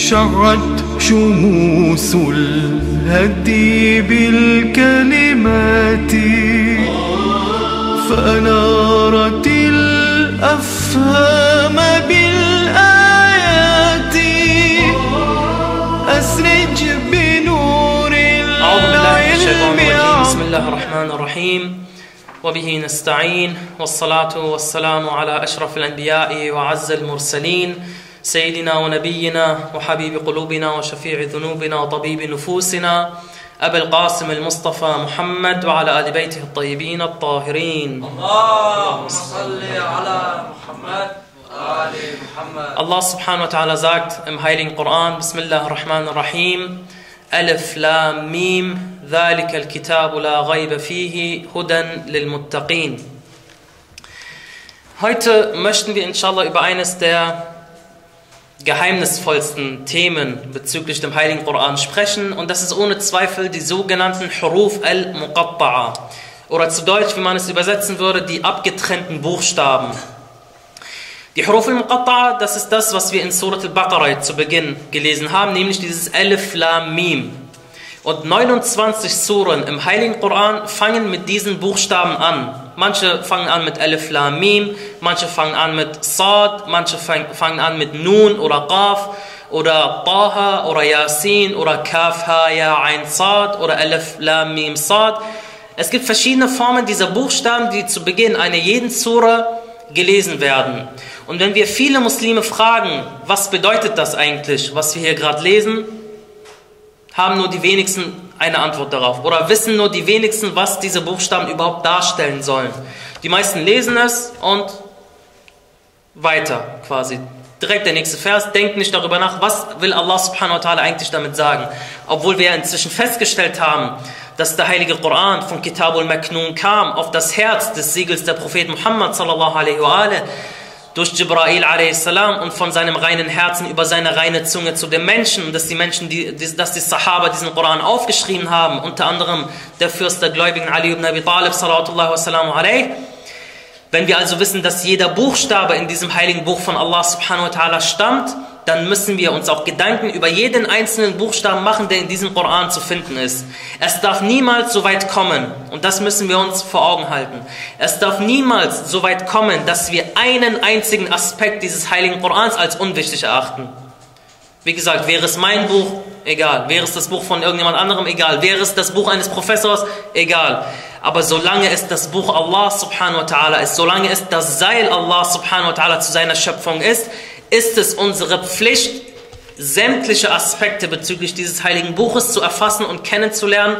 شعت شموس الهدي بالكلمات فأنارت الأفهام بالآيات. أسرج بنور العلم بسم الله الرحمن الرحيم. وبه نستعين والصلاة والسلام على أشرف الأنبياء وعز المرسلين. سيدنا ونبينا وحبيب قلوبنا وشفيع ذنوبنا وطبيب نفوسنا أبي القاسم المصطفى محمد وعلى آل بيته الطيبين الطاهرين. اللهم صل على محمد وآل محمد. Allah subhanahu wa ta'ala sagt im Heiligen Koran, Bismillah ar-Rahman ar-Rahim, Alif Lam Mim, ذلك الكتاب لا غيب فيه هدى للمتقين. Heute möchten wir inshallah über eines der geheimnisvollsten Themen bezüglich dem Heiligen Koran sprechen und das ist ohne Zweifel die sogenannten Huruf al-Muqatta'a oder zu Deutsch, wie man es übersetzen würde, die abgetrennten Buchstaben. Die Huruf al-Muqatta'a, das ist das, was wir in Surat al-Baqarah zu Beginn gelesen haben, nämlich dieses Alif Lam Mim. Und 29 Suren im Heiligen Koran fangen mit diesen Buchstaben an. Manche fangen an mit Alif Lam Mim, manche fangen an mit Sad, manche fang- fangen an mit Nun oder Qaf oder Taha oder Yasin oder Kaf Ha Ya Ein Sad oder Alif Lam Mim Sad. Es gibt verschiedene Formen dieser Buchstaben, die zu Beginn einer jeden Sura gelesen werden. Und wenn wir viele Muslime fragen, was bedeutet das eigentlich, was wir hier gerade lesen, haben nur die wenigsten eine Antwort darauf oder wissen nur die wenigsten, was diese Buchstaben überhaupt darstellen sollen. Die meisten lesen es und weiter quasi. Direkt der nächste Vers, denkt nicht darüber nach, was will Allah subhanahu wa ta'ala eigentlich damit sagen. Obwohl wir inzwischen festgestellt haben, dass der heilige Koran von Kitabul Maknun kam auf das Herz des Siegels der Prophet Muhammad sallallahu alaihi wa alaihi, durch Jibrail a.s. und von seinem reinen Herzen über seine reine Zunge zu den Menschen, dass die Menschen, die, dass die Sahaba diesen Koran aufgeschrieben haben, unter anderem der Fürst der Gläubigen Ali ibn Abi Talib sallallahu alaihi wenn wir also wissen, dass jeder Buchstabe in diesem heiligen Buch von Allah subhanahu wa ta'ala stammt, dann müssen wir uns auch Gedanken über jeden einzelnen Buchstaben machen, der in diesem Koran zu finden ist. Es darf niemals so weit kommen, und das müssen wir uns vor Augen halten, es darf niemals so weit kommen, dass wir einen einzigen Aspekt dieses heiligen Korans als unwichtig erachten. Wie gesagt, wäre es mein Buch, egal. Wäre es das Buch von irgendjemand anderem, egal. Wäre es das Buch eines Professors, egal. Aber solange es das Buch Allah subhanahu wa ta'ala ist, solange es das Seil Allah subhanahu wa ta'ala zu seiner Schöpfung ist, ist es unsere Pflicht, sämtliche Aspekte bezüglich dieses heiligen Buches zu erfassen und kennenzulernen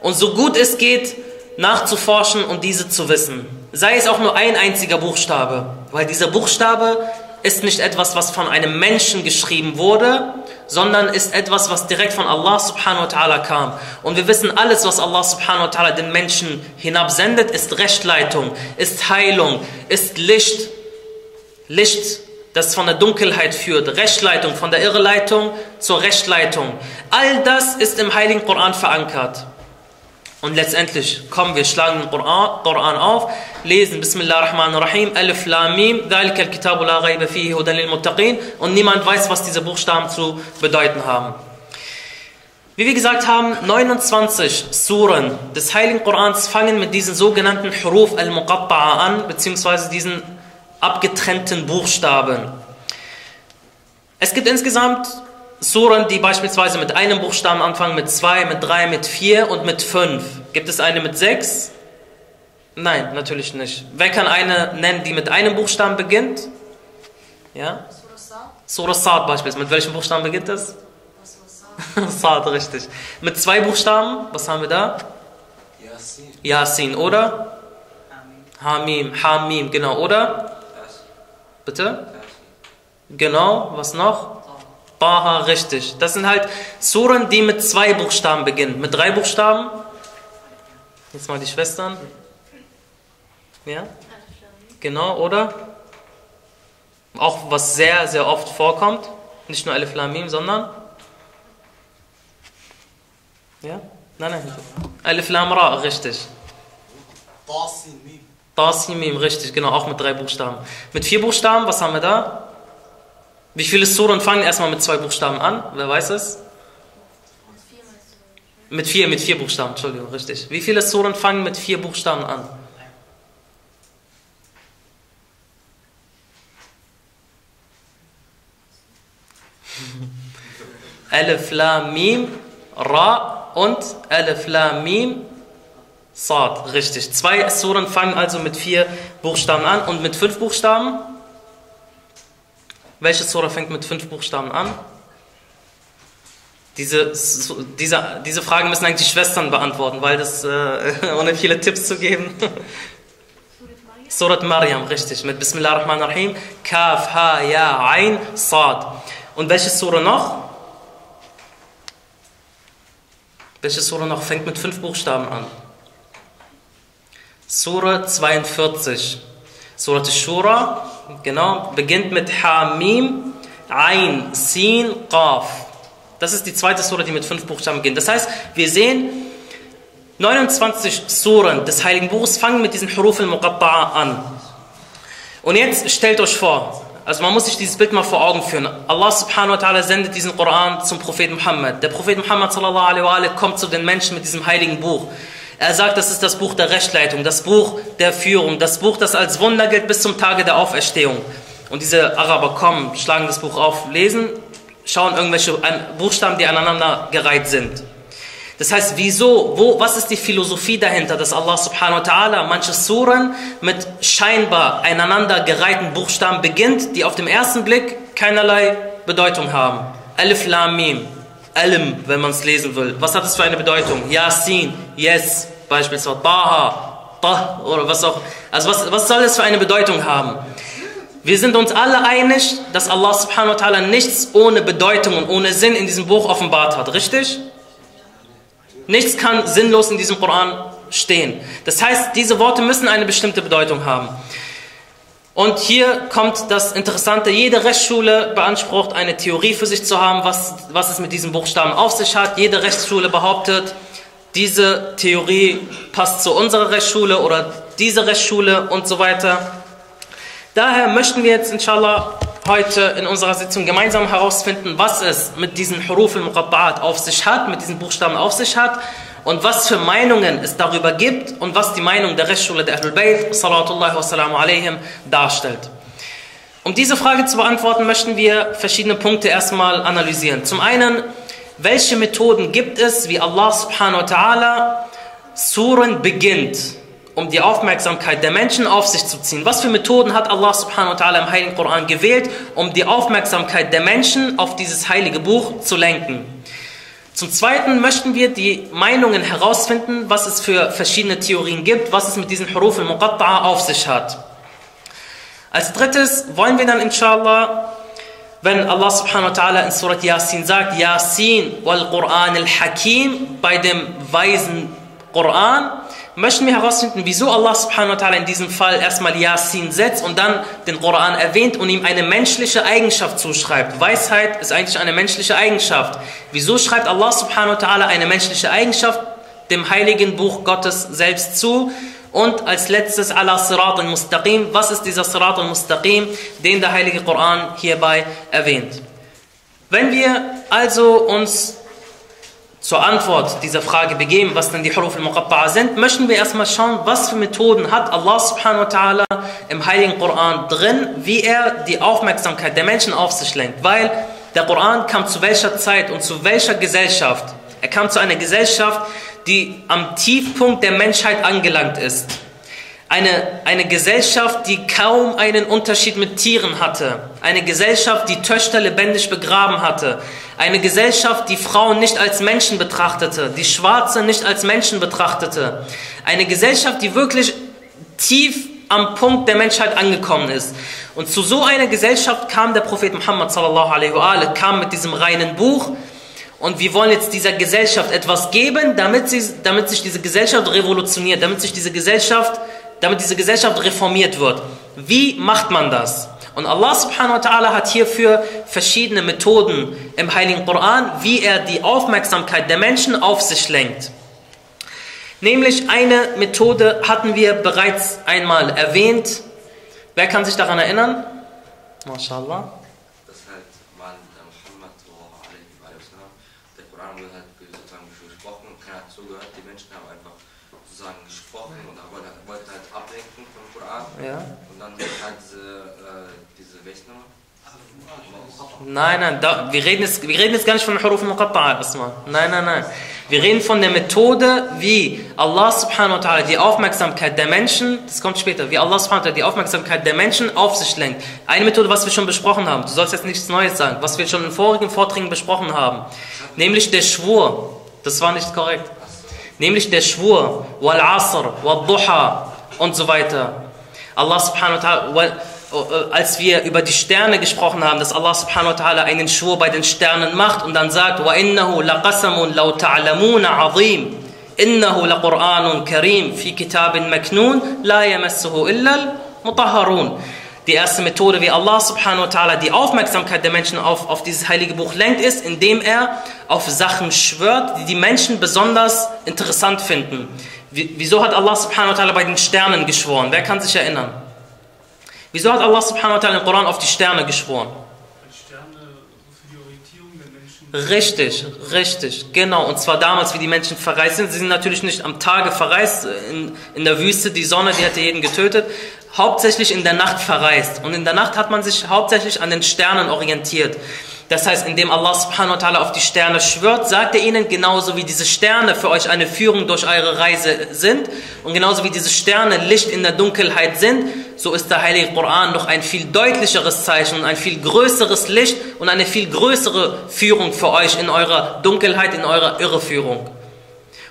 und so gut es geht, nachzuforschen und diese zu wissen. Sei es auch nur ein einziger Buchstabe, weil dieser Buchstabe ist nicht etwas, was von einem Menschen geschrieben wurde, sondern ist etwas, was direkt von Allah subhanahu wa ta'ala kam. Und wir wissen, alles, was Allah subhanahu wa ta'ala den Menschen hinabsendet, ist Rechtleitung, ist Heilung, ist Licht, Licht, das von der Dunkelheit führt, Rechtleitung, von der Irreleitung zur Rechtleitung. All das ist im Heiligen Koran verankert. Und letztendlich kommen wir, schlagen den Koran, auf, lesen Bismillah ar-Rahman ar-Rahim, Alif Lam Mim, Dhalika al-Kitabu la ghaiba fihi Hudalil Muttaqin und niemand weiß, was diese Buchstaben zu bedeuten haben. Wie wir gesagt haben, 29 Suren des Heiligen Korans fangen mit diesen sogenannten Huruf al-Muqatta'a an, beziehungsweise diesen abgetrennten Buchstaben. Es gibt insgesamt Suren, die beispielsweise mit einem Buchstaben anfangen, mit zwei, mit drei, mit vier und mit fünf. Gibt es eine mit sechs? Nein, natürlich nicht. Wer kann eine nennen, die mit einem Buchstaben beginnt? Ja? Surah Sa'd beispielsweise. Mit welchem Buchstaben beginnt das? Sa'd, richtig. Mit zwei Buchstaben, was haben wir da? Yasin Yasin, oder? Hamim, Hamim, genau, oder? Bitte? Genau, was noch? Taha, richtig. Das sind halt Suren, die mit zwei Buchstaben beginnen. Mit drei Buchstaben? Jetzt mal die Schwestern. Ja? Genau, oder? Auch was sehr, sehr oft vorkommt. Nicht nur Alif Lam Mim, sondern? Ja? Nein, nein. Alif Lam Ra, richtig. Tasin Mim Tasim Mim, richtig, genau, auch mit drei Buchstaben. Mit vier Buchstaben, was haben wir da? Wie viele Suren fangen erstmal mit zwei Buchstaben an? Wer weiß es? Mit vier, mit vier Buchstaben, Entschuldigung, richtig. Wie viele Suren fangen mit vier Buchstaben an? Alif, Lam, Mim, Ra und Alif, Lam, Mim, Sad. Richtig. Zwei Suren fangen also mit vier Buchstaben an und mit fünf Buchstaben? Welche Sura fängt mit fünf Buchstaben an? Diese, diese, diese Fragen müssen eigentlich die Schwestern beantworten, weil das, äh, ohne viele Tipps zu geben. Surat Maryam, richtig, mit Bismillah ar-Rahman ar-Rahim, Kaf, Ha, Ya, Ain, Sad. Und welche Sura noch? Welche Sura noch fängt mit fünf Buchstaben an? Sura 42. Surat Shura, genau, beginnt mit Hamim, Ain, Sin, Qaf. Das ist die zweite Sura, die mit fünf Buchstaben beginnt. Das heißt, wir sehen, 29 Suren des Heiligen Buches fangen mit diesen Huruf al-Muqatta'a an. Und jetzt stellt euch vor, also man muss sich dieses Bild mal vor Augen führen. Allah subhanahu wa ta'ala sendet diesen Koran zum Propheten Muhammad. Der Prophet Muhammad sallallahu alaihi wa kommt zu den Menschen mit diesem heiligen Buch. Er sagt, das ist das Buch der Rechtleitung, das Buch der Führung, das Buch, das als Wunder gilt bis zum Tage der Auferstehung. Und diese Araber kommen, schlagen das Buch auf, lesen, schauen irgendwelche Buchstaben, die aneinander gereiht sind. Das heißt, wieso, wo, was ist die Philosophie dahinter, dass Allah subhanahu wa ta'ala manche Suren mit scheinbar einander gereihten Buchstaben beginnt, die auf den ersten Blick keinerlei Bedeutung haben. Alif Lam Mim. Alim, wenn man es lesen will. Was hat es für eine Bedeutung? Yasin, Yes, beispielsweise Taha, Tah oder was auch. Also was, was soll es für eine Bedeutung haben? Wir sind uns alle einig, dass Allah subhanahu wa ta'ala nichts ohne Bedeutung und ohne Sinn in diesem Buch offenbart hat, richtig? Nichts kann sinnlos in diesem Koran stehen. Das heißt, diese Worte müssen eine bestimmte Bedeutung haben. Und hier kommt das Interessante, jede Rechtsschule beansprucht eine Theorie für sich zu haben, was, was es mit diesen Buchstaben auf sich hat. Jede Rechtsschule behauptet, diese Theorie passt zu unserer Rechtsschule oder diese Rechtsschule und so weiter. Daher möchten wir jetzt inshallah heute in unserer Sitzung gemeinsam herausfinden, was es mit diesen Huruf al-Muqatta'at auf sich hat, mit diesen Buchstaben auf sich hat und was für Meinungen es darüber gibt und was die Meinung der Rechtsschule der Ahlul Bayt alaihim darstellt. Um diese Frage zu beantworten, möchten wir verschiedene Punkte erstmal analysieren. Zum einen, welche Methoden gibt es, wie Allah subhanahu wa ta'ala Suren beginnt, um die Aufmerksamkeit der Menschen auf sich zu ziehen? Was für Methoden hat Allah subhanahu wa ta'ala im Heiligen Koran gewählt, um die Aufmerksamkeit der Menschen auf dieses heilige Buch zu lenken? Zum Zweiten möchten wir die Meinungen herausfinden, was es für verschiedene Theorien gibt, was es mit diesen Huruf al-Muqatta'a auf sich hat. Als drittes wollen wir dann inshallah, wenn Allah subhanahu wa ta'ala in Surat Yasin sagt, Yasin wal Quran al-Hakim, bei dem weisen Koran, möchten wir herausfinden, wieso Allah subhanahu wa ta'ala in diesem Fall erstmal Yasin setzt und dann den Koran erwähnt und ihm eine menschliche Eigenschaft zuschreibt. Weisheit ist eigentlich eine menschliche Eigenschaft. Wieso schreibt Allah subhanahu wa ta'ala eine menschliche Eigenschaft dem heiligen Buch Gottes selbst zu? Und als letztes Allah Sirat al-Mustaqim. Was ist dieser Sirat al-Mustaqim, den der heilige Koran hierbei erwähnt? Wenn wir also uns zur Antwort dieser Frage begeben, was denn die Huruf al-Muqatta'a sind, möchten wir erstmal schauen, was für Methoden hat Allah subhanahu wa ta'ala im Heiligen Koran drin, wie er die Aufmerksamkeit der Menschen auf sich lenkt. Weil der Koran kam zu welcher Zeit und zu welcher Gesellschaft? Er kam zu einer Gesellschaft, die am Tiefpunkt der Menschheit angelangt ist. Eine, eine Gesellschaft, die kaum einen Unterschied mit Tieren hatte. Eine Gesellschaft, die Töchter lebendig begraben hatte. Eine Gesellschaft, die Frauen nicht als Menschen betrachtete, die Schwarze nicht als Menschen betrachtete. Eine Gesellschaft, die wirklich tief am Punkt der Menschheit angekommen ist. Und zu so einer Gesellschaft kam der Prophet Muhammad sallallahu alaihi wa kam mit diesem reinen Buch und wir wollen jetzt dieser Gesellschaft etwas geben, damit, sie, damit sich diese Gesellschaft revolutioniert, damit sich diese Gesellschaft damit diese Gesellschaft reformiert wird. Wie macht man das? Und Allah subhanahu wa ta'ala hat hierfür verschiedene Methoden im Heiligen Koran, wie er die Aufmerksamkeit der Menschen auf sich lenkt. Nämlich eine Methode hatten wir bereits einmal erwähnt. Wer kann sich daran erinnern? MashaAllah. Das halt, weil der Muhammad der Koran wurde halt gesprochen und keiner hat zugehört. Die Menschen haben einfach sozusagen gesprochen und wollten wollten halt ablenken vom Koran. Ja. Und dann halt diese, äh, diese Nummer? Nein, nein, da, wir, reden jetzt, wir reden jetzt gar nicht von Huruf Muqatta'a erstmal. Nein, nein, nein. Wir reden von der Methode, wie Allah subhanahu wa ta'ala die Aufmerksamkeit der Menschen, das kommt später, wie Allah subhanahu wa ta'ala die Aufmerksamkeit der Menschen auf sich lenkt. Eine Methode, was wir schon besprochen haben, du sollst jetzt nichts Neues sagen, was wir schon in vorigen Vorträgen besprochen haben, nämlich der Schwur. Das war nicht korrekt. Nämlich der Schwur, wal asr, wal duha und so weiter. Allah subhanahu wa ta'ala, wal- äh, als wir über die Sterne gesprochen haben, dass Allah subhanahu wa ta'ala einen Schwur bei den Sternen macht und dann sagt, وَإِنَّهُ لَقَسَمٌ لَوْ تَعْلَمُونَ عَظِيمٌ إِنَّهُ لَقُرْآنٌ كَرِيمٌ فِي كِتَابٍ مَكْنُونٍ لَا يَمَسُّهُ إِلَّا الْمُطَهَّرُونَ die erste Methode, wie Allah subhanahu wa ta'ala die Aufmerksamkeit der Menschen auf, auf dieses heilige Buch lenkt, ist, indem er auf Sachen schwört, die die Menschen besonders interessant finden. Wie- Wieso hat Allah subhanahu wa ta'ala bei den Sternen geschworen? Wer kann sich erinnern? Wieso hat Allah subhanahu wa ta'ala im Koran auf die Sterne geschworen? Richtig, richtig, genau. Und zwar damals, wie die Menschen verreist sind. Sie sind natürlich nicht am Tage verreist, in, in der Wüste, die Sonne, die hätte jeden getötet. Hauptsächlich in der Nacht verreist. Und in der Nacht hat man sich hauptsächlich an den Sternen orientiert. Das heißt, indem Allah subhanahu wa ta'ala auf die Sterne schwört, sagt er ihnen, genauso wie diese Sterne für euch eine Führung durch eure Reise sind und genauso wie diese Sterne Licht in der Dunkelheit sind, so ist der Heilige Koran noch ein viel deutlicheres Zeichen und ein viel größeres Licht und eine viel größere Führung für euch in eurer Dunkelheit, in eurer Irreführung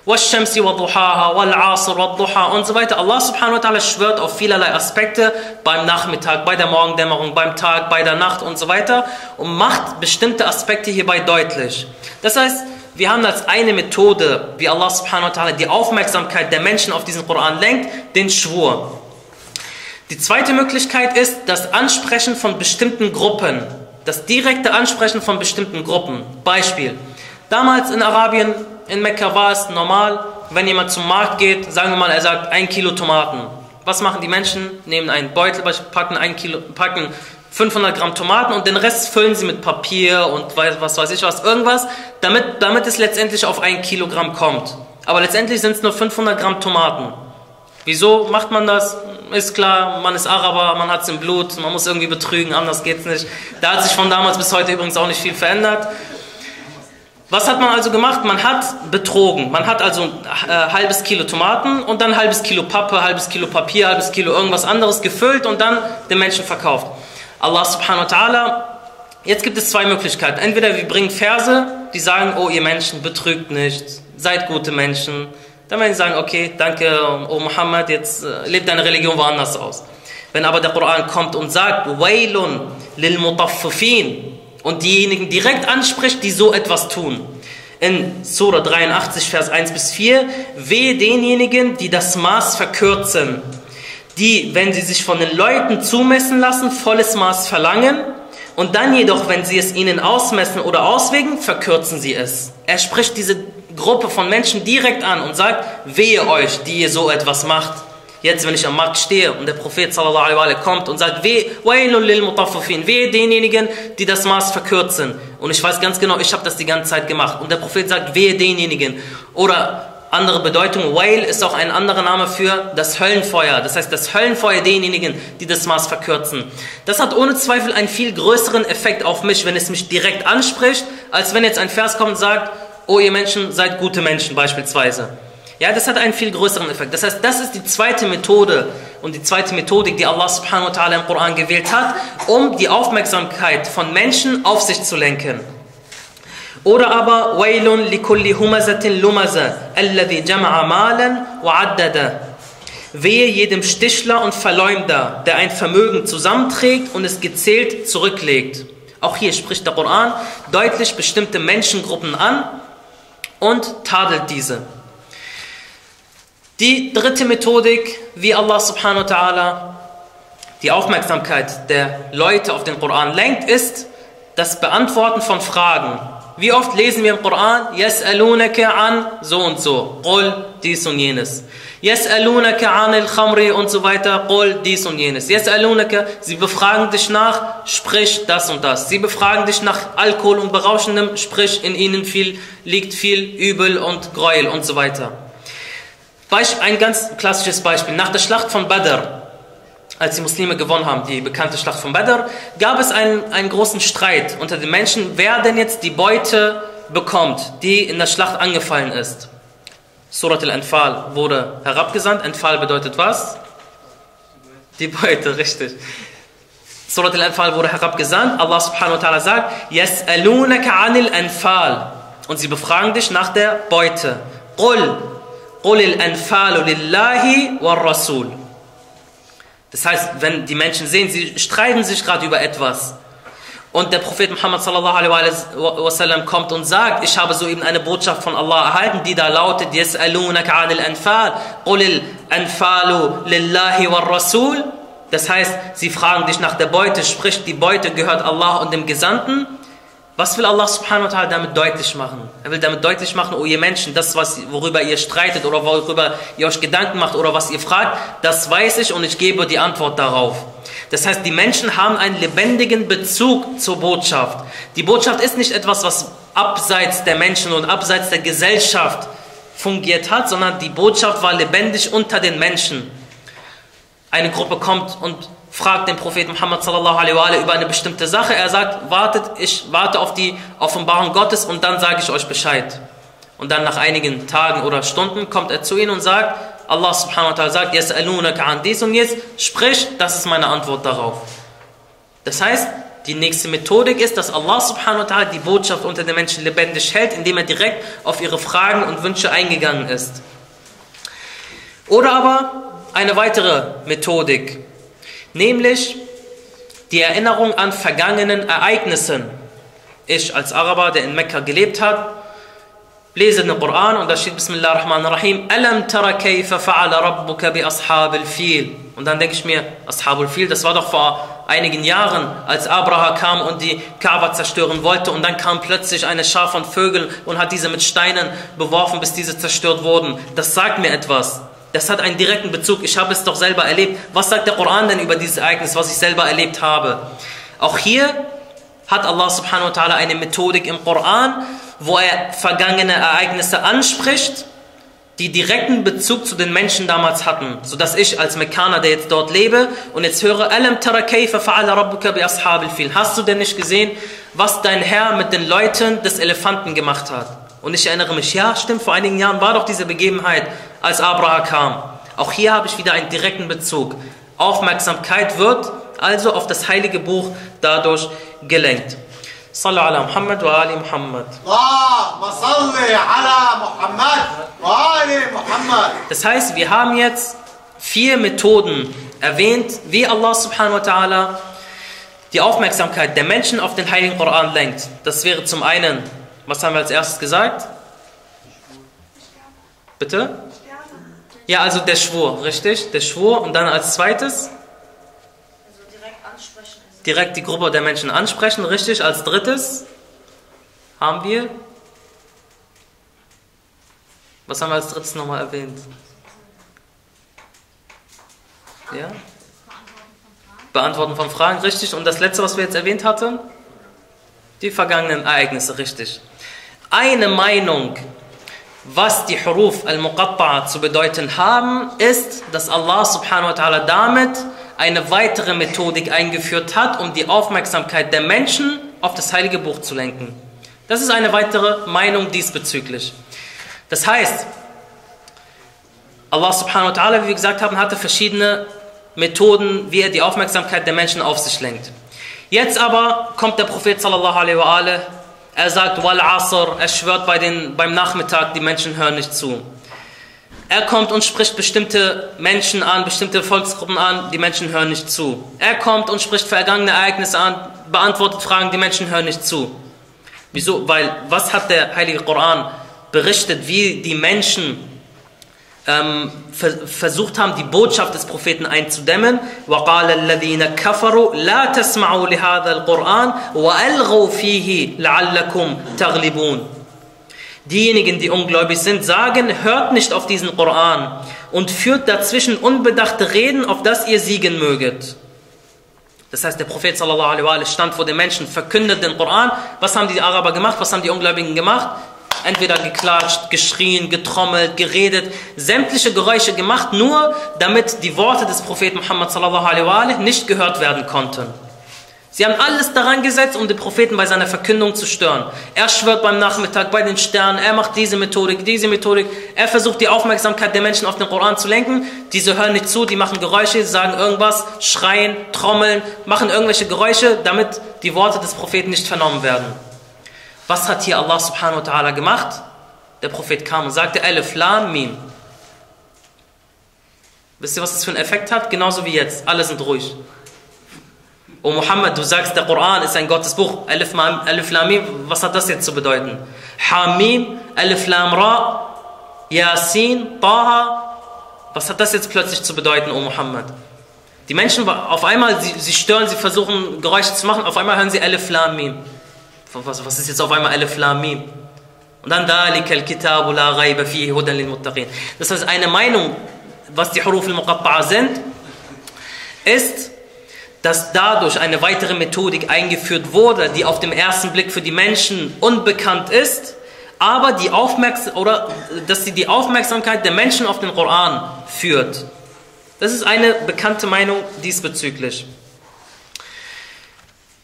والشمس وضحاها والعصر والضحى und so weiter. Allah subhanahu wa ta'ala schwört auf vielerlei Aspekte beim Nachmittag, bei der Morgendämmerung, beim Tag, bei der Nacht und so weiter und macht bestimmte Aspekte hierbei deutlich. Das heißt, wir haben als eine Methode, wie Allah subhanahu wa ta'ala die Aufmerksamkeit der Menschen auf diesen Koran lenkt, den Schwur. Die zweite Möglichkeit ist das Ansprechen von bestimmten Gruppen. Das direkte Ansprechen von bestimmten Gruppen. Beispiel. Damals in Arabien, in Mekka war es normal, wenn jemand zum Markt geht, sagen wir mal, er sagt ein Kilo Tomaten. Was machen die Menschen? Nehmen einen Beutel, packen, ein Kilo, packen 500 Gramm Tomaten und den Rest füllen sie mit Papier und was weiß ich was, irgendwas, damit, damit es letztendlich auf ein Kilogramm kommt. Aber letztendlich sind es nur 500 Gramm Tomaten. Wieso macht man das? Ist klar, man ist Araber, man hat es im Blut, man muss irgendwie betrügen, anders geht's nicht. Da hat sich von damals bis heute übrigens auch nicht viel verändert. Was hat man also gemacht? Man hat betrogen. Man hat also äh, halbes Kilo Tomaten und dann halbes Kilo Pappe, halbes Kilo Papier, halbes Kilo irgendwas anderes gefüllt und dann den Menschen verkauft. Allah subhanahu wa ta'ala, jetzt gibt es zwei Möglichkeiten. Entweder wir bringen Verse, die sagen, oh ihr Menschen, betrügt nicht, seid gute Menschen. Dann werden sie sagen, okay, danke, oh Muhammad, jetzt äh, lebt deine Religion woanders aus. Wenn aber der Koran kommt und sagt, Wailun lil mutaffifin und diejenigen direkt anspricht, die so etwas tun. In Surah 83, Vers 1 bis 4, wehe denjenigen, die das Maß verkürzen, die, wenn sie sich von den Leuten zumessen lassen, volles Maß verlangen und dann jedoch, wenn sie es ihnen ausmessen oder auswägen, verkürzen sie es. Er spricht diese Gruppe von Menschen direkt an und sagt, wehe euch, die ihr so etwas macht. Jetzt, wenn ich am Markt stehe und der Prophet sallallahu alaihi kommt und sagt, mutaffifin, wehe denjenigen, die das Maß verkürzen. Und ich weiß ganz genau, ich habe das die ganze Zeit gemacht. Und der Prophet sagt, wehe denjenigen. Oder andere Bedeutung, Wail ist auch ein anderer Name für das Höllenfeuer. Das heißt, das Höllenfeuer denjenigen, die das Maß verkürzen. Das hat ohne Zweifel einen viel größeren Effekt auf mich, wenn es mich direkt anspricht, als wenn jetzt ein Vers kommt und sagt, oh ihr Menschen, seid gute Menschen beispielsweise. Ja, das hat einen viel größeren Effekt. Das heißt, das ist die zweite Methode und die zweite Methodik, die Allah subhanahu wa ta'ala im Koran gewählt hat, um die Aufmerksamkeit von Menschen auf sich zu lenken. Oder aber Wailun likulli humazatin lumaza alladhi jama'a malan wa addada. Wehe jedem Stichler und Verleumder, der ein Vermögen zusammenträgt und es gezählt zurücklegt. Auch hier spricht der Koran deutlich bestimmte Menschengruppen an und tadelt diese. Die dritte Methodik, wie Allah subhanahu wa ta'ala die Aufmerksamkeit der Leute auf den Koran lenkt, ist das Beantworten von Fragen. Wie oft lesen wir im Koran, Yas'alunaka an so und so, Qul dies und jenes. Yas'alunaka 'anil khamri und so weiter, qul dies und jenes. Yas'alunaka, sie befragen dich nach, sprich das und das. Sie befragen dich nach Alkohol und Berauschendem, sprich in ihnen viel liegt viel Übel und Gräuel und so weiter. Beisp- Ein ganz klassisches Beispiel. Nach der Schlacht von Badr, als die Muslime gewonnen haben, die bekannte Schlacht von Badr, gab es einen, einen großen Streit unter den Menschen, wer denn jetzt die Beute bekommt, die in der Schlacht angefallen ist. Surat al-Anfal wurde herabgesandt. Anfal bedeutet was? Die Beute, richtig. Surat al-Anfal wurde herabgesandt. Allah subhanahu wa ta'ala sagt, يَسْأَلُونَكَ عَنِ الْأَنفال Und sie befragen dich nach der Beute. قُلْ Qulil anfalu lillahi war. Das heißt, wenn die Menschen sehen, sie streiten sich gerade über etwas. Und der Prophet Muhammad sallallahu wasallam kommt und sagt, ich habe soeben eine Botschaft von Allah erhalten, die da lautet, yas'alunaka anil anfal, qulil anfalu lillahi war. Das heißt, sie fragen dich nach der Beute, sprich, die Beute gehört Allah und dem Gesandten. Was will Allah subhanahu wa ta'ala damit deutlich machen? Er will damit deutlich machen, oh ihr Menschen, das, was, worüber ihr streitet oder worüber ihr euch Gedanken macht oder was ihr fragt, das weiß ich und ich gebe die Antwort darauf. Das heißt, die Menschen haben einen lebendigen Bezug zur Botschaft. Die Botschaft ist nicht etwas, was abseits der Menschen und abseits der Gesellschaft fungiert hat, sondern die Botschaft war lebendig unter den Menschen. Eine Gruppe kommt und fragt den Propheten Muhammad sallallahu alaihi wa über eine bestimmte Sache. Er sagt, wartet, ich warte auf die Offenbarung Gottes und dann sage ich euch Bescheid. Und dann nach einigen Tagen oder Stunden kommt er zu ihnen und sagt, Allah subhanahu wa ta'ala sagt, Yas'alunaka an dies und jetzt, sprich, das ist meine Antwort darauf. Das heißt, die nächste Methodik ist, dass Allah subhanahu wa ta'ala die Botschaft unter den Menschen lebendig hält, indem er direkt auf ihre Fragen und Wünsche eingegangen ist. Oder aber eine weitere Methodik, nämlich die Erinnerung an vergangenen Ereignissen. Ich als Araber, der in Mekka gelebt hat, lese den Koran und da steht Bismillah ar-Rahman ar-Rahim Alam tara kayfa fa'ala rabbuka bi ashabil fil. Und dann denke ich mir Ashabul Fil das war doch vor einigen Jahren als Abraha kam und die Kaaba zerstören wollte. Und dann kam plötzlich eine Schar von Vögeln und hat diese mit Steinen beworfen bis diese zerstört wurden. Das sagt mir etwas das hat einen direkten Bezug ich habe es doch selber erlebt was sagt der Koran denn über dieses Ereignis was ich selber erlebt habe auch hier hat Allah subhanahu wa ta'ala eine Methodik im Koran wo er vergangene Ereignisse anspricht, die direkten Bezug zu den Menschen damals hatten, sodass ich als Mekkaner, der jetzt dort lebe und jetzt höre, Alam tara kayfa fa'ala rabbuka bi ashabil fil. Hast du denn nicht gesehen, was dein Herr mit den Leuten des Elefanten gemacht hat? Und ich erinnere mich, ja, stimmt, vor einigen Jahren war doch diese Begebenheit, als Abraham kam. Auch hier habe ich wieder einen direkten Bezug. Aufmerksamkeit wird also auf das heilige Buch dadurch gelenkt. صلوا على محمد وآل محمد اللهم صل على محمد وآل محمد Das heißt, wir haben jetzt vier Methoden erwähnt, wie Allah subhanahu wa ta'ala die Aufmerksamkeit der Menschen auf den Heiligen Koran lenkt. Das wäre zum einen, was haben wir als erstes gesagt? Bitte? Ja, also der Schwur, richtig? Der Schwur und dann als zweites? direkt die Gruppe der Menschen ansprechen, richtig. Als drittes haben wir, was haben wir als drittes nochmal erwähnt? Ja? Beantworten von Fragen, richtig. Und das letzte, was wir jetzt erwähnt hatten? Die vergangenen Ereignisse, richtig. Eine Meinung, was die Huruf al-Muqatta'a zu bedeuten haben, ist, dass Allah subhanahu wa ta'ala damit eine weitere Methodik eingeführt hat, um die Aufmerksamkeit der Menschen auf das heilige Buch zu lenken. Das ist eine weitere Meinung diesbezüglich. Das heißt, Allah subhanahu wa ta'ala, wie wir gesagt haben, hatte verschiedene Methoden, wie er die Aufmerksamkeit der Menschen auf sich lenkt. Jetzt aber kommt der Prophet sallallahu alaihi wa er sagt, wal asr, er schwört bei den, beim Nachmittag, die Menschen hören nicht zu. Er kommt und spricht bestimmte Menschen an, bestimmte Volksgruppen an, die Menschen hören nicht zu. Er kommt und spricht vergangene Ereignisse an, beantwortet Fragen, die Menschen hören nicht zu. Wieso? Weil, was hat der Heilige Koran berichtet, wie die Menschen ähm, ver versucht haben, die Botschaft des Propheten einzudämmen. وَقَالَ الَّذِينَ كَفَرُوا لَا تَسْمَعُوا لِهَذَا الْقُرْآنِ وَأَلْغَوْا فِيهِ لَعَلَّكُمْ تَغْلِبُونَ Diejenigen, die ungläubig sind, sagen, hört nicht auf diesen Koran und führt dazwischen unbedachte Reden, auf das ihr siegen möget. Das heißt, der Prophet sallallahu alaihi wa sallam stand vor den Menschen, verkündet den Koran. Was haben die Araber gemacht? Was haben die Ungläubigen gemacht? Entweder geklatscht, geschrien, getrommelt, geredet, sämtliche Geräusche gemacht, nur damit die Worte des Propheten Muhammad sallallahu alaihi wa sallam nicht gehört werden konnten. Sie haben alles daran gesetzt, um den Propheten bei seiner Verkündung zu stören. Er schwört beim Nachmittag bei den Sternen, er macht diese Methodik, diese Methodik. Er versucht die Aufmerksamkeit der Menschen auf den Koran zu lenken. Diese hören nicht zu, die machen Geräusche, sagen irgendwas, schreien, trommeln, machen irgendwelche Geräusche, damit die Worte des Propheten nicht vernommen werden. Was hat hier Allah subhanahu wa ta'ala gemacht? Der Prophet kam und sagte, Alif, Lam, Mim. Wisst ihr, was das für einen Effekt hat? Genauso wie jetzt. Alle sind ruhig. O Muhammad, du sagst, der Koran ist ein Gottesbuch. Alif, Alif Lam Mim, was hat das jetzt zu bedeuten? Hamim, Alif Lam Ra, Yasin, Taha. Was hat das jetzt plötzlich zu bedeuten, O Muhammad? Die Menschen, auf einmal, sie, sie stören, sie versuchen Geräusche zu machen, auf einmal hören sie Alif Lam Mim. Was, was ist jetzt auf einmal Alif Lam Mim? Und dann Dalikal Kitabu la ghaiba fihi hudan lil muttaqin. Das heißt, eine Meinung, was die Huruf al-Muqatta'a sind, ist, dass dadurch eine weitere Methodik eingeführt wurde, die auf dem ersten Blick für die Menschen unbekannt ist, aber die Aufmerks oder dass sie die Aufmerksamkeit der Menschen auf den Koran führt. Das ist eine bekannte Meinung diesbezüglich.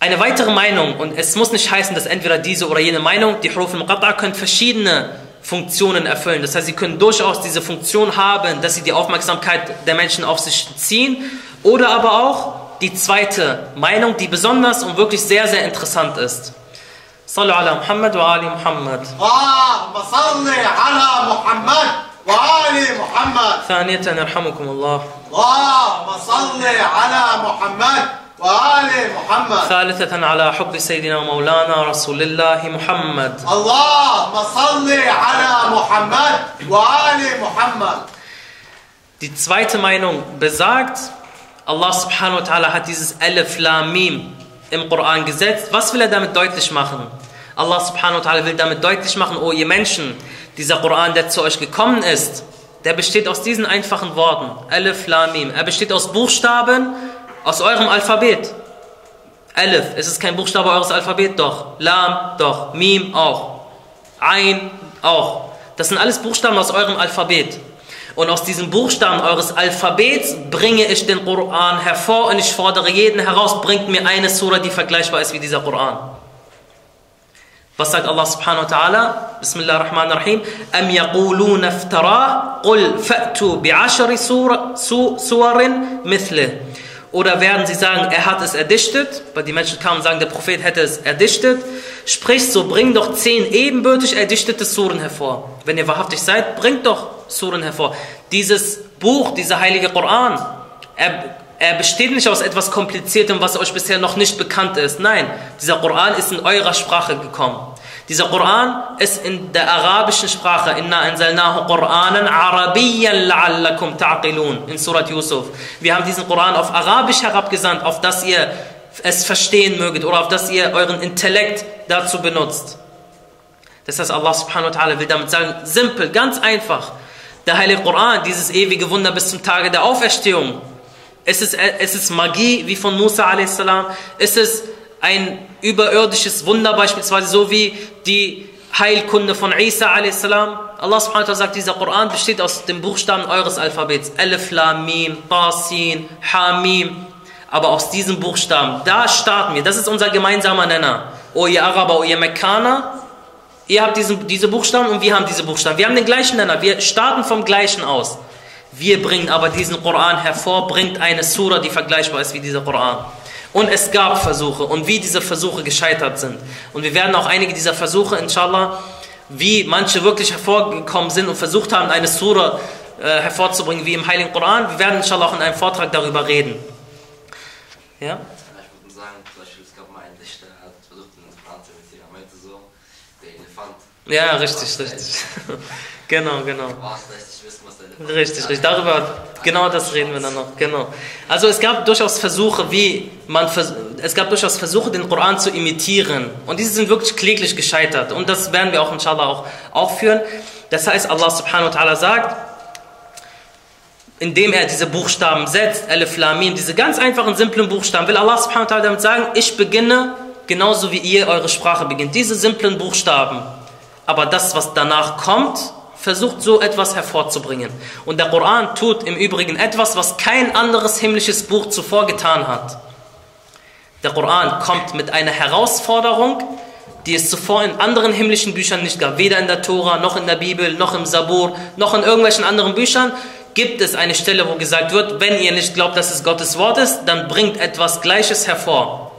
Eine weitere Meinung, und es muss nicht heißen, dass entweder diese oder jene Meinung, die Huruf al-Muqatta'a können verschiedene Funktionen erfüllen. Das heißt, sie können durchaus diese Funktion haben, dass sie die Aufmerksamkeit der Menschen auf sich ziehen, oder aber auch die zweite Meinung, die besonders und wirklich sehr, sehr interessant ist. Sallu ala Muhammad wa ali Muhammad. اللهم صل على محمد وآل محمد ثانية يرحمكم الله. اللهم صل على محمد وآل محمد ثالثة على حب سيدنا ومولانا رسول الله محمد. اللهم صل على محمد وآل محمد Die zweite Meinung besagt, Allah subhanahu wa ta'ala hat dieses Alif Lam Mim im Koran gesetzt. Was will er damit deutlich machen? Allah subhanahu wa ta'ala will damit deutlich machen, oh ihr Menschen, dieser Koran, der zu euch gekommen ist, der besteht aus diesen einfachen Worten. Alif Lam Mim. Er besteht aus Buchstaben aus eurem Alphabet. Alif, es ist kein Buchstabe eures Alphabet, doch. Lam, doch. Mim auch. Ein, auch. Das sind alles Buchstaben aus eurem Alphabet. Und aus diesen Buchstaben eures Alphabets bringe ich den Koran hervor und ich fordere jeden heraus, bringt mir eine Sura, die vergleichbar ist wie dieser Koran. Was sagt Allah subhanahu wa ta'ala? Bismillah ar-Rahman ar-Rahim. Am yaquluna iftara, qul fa'tu bi'ashari suwarin mithlih. Oder werden sie sagen, er hat es erdichtet, weil die Menschen kamen und sagen, der Prophet hätte es erdichtet. Sprich, so bringt doch zehn ebenbürtig erdichtete Suren hervor. Wenn ihr wahrhaftig seid, bringt doch Suren hervor. Dieses Buch, dieser heilige Koran, er, er besteht nicht aus etwas Kompliziertem, was euch bisher noch nicht bekannt ist. Nein, dieser Koran ist in eurer Sprache gekommen. Dieser Koran ist in der arabischen Sprache. Inna anzalnahu Qur'anan arabiyyan la'allakum ta'qilun in Surat Yusuf. Wir haben diesen Koran auf Arabisch herabgesandt, auf das ihr es verstehen möget oder auf das ihr euren Intellekt dazu benutzt. Das heißt, Allah subhanahu wa ta'ala will damit sagen, simpel, ganz einfach. Der heilige Koran, dieses ewige Wunder bis zum Tage der Auferstehung. Es ist, es Magie, wie von Musa a.s. Es ist ein überirdisches Wunder, beispielsweise so wie die Heilkunde von Isa a.s. Allah subhanahu wa sagt, dieser Koran besteht aus den Buchstaben eures Alphabets. Alif, Lam, Mim, Tasin, Hamim. Aber aus diesen Buchstaben, da starten wir. Das ist unser gemeinsamer Nenner. O ihr Araber, o ihr Mekkaner, ihr habt diesen, diese Buchstaben und wir haben diese Buchstaben. Wir haben den gleichen Nenner. Wir starten vom Gleichen aus. Wir bringen aber diesen Koran hervor, bringt eine Sura, die vergleichbar ist wie dieser Koran. Und es gab Versuche und wie diese Versuche gescheitert sind. Und wir werden auch einige dieser Versuche, inshallah, wie manche wirklich hervorgekommen sind und versucht haben, eine Sura äh, hervorzubringen, wie im Heiligen Koran. Wir werden inshallah auch in einem Vortrag darüber reden. Ja? Ich würde sagen, zum Beispiel, es gab mal einen Dichter, der hat versucht, den Koran zu imitieren. Er meinte so, der Elefant. Ja, richtig, richtig. genau, genau. Richtig, richtig. Darüber, genau das reden wir dann noch. Genau. Also es gab durchaus Versuche, wie man, es gab durchaus Versuche, den Koran zu imitieren. Und diese sind wirklich kläglich gescheitert. Und das werden wir auch inshallah auch aufführen. Das heißt, Allah subhanahu wa ta'ala sagt, indem er diese Buchstaben setzt, Alif Lam Mim, diese ganz einfachen, simplen Buchstaben, will Allah subhanahu wa ta'ala damit sagen, ich beginne genauso wie ihr eure Sprache beginnt. Diese simplen Buchstaben. Aber das, was danach kommt, versucht so etwas hervorzubringen. Und der Koran tut im Übrigen etwas, was kein anderes himmlisches Buch zuvor getan hat. Der Koran kommt mit einer Herausforderung, die es zuvor in anderen himmlischen Büchern nicht gab. Weder in der Tora, noch in der Bibel, noch im Sabur, noch in irgendwelchen anderen Büchern gibt es eine Stelle, wo gesagt wird, wenn ihr nicht glaubt, dass es Gottes Wort ist, dann bringt etwas Gleiches hervor.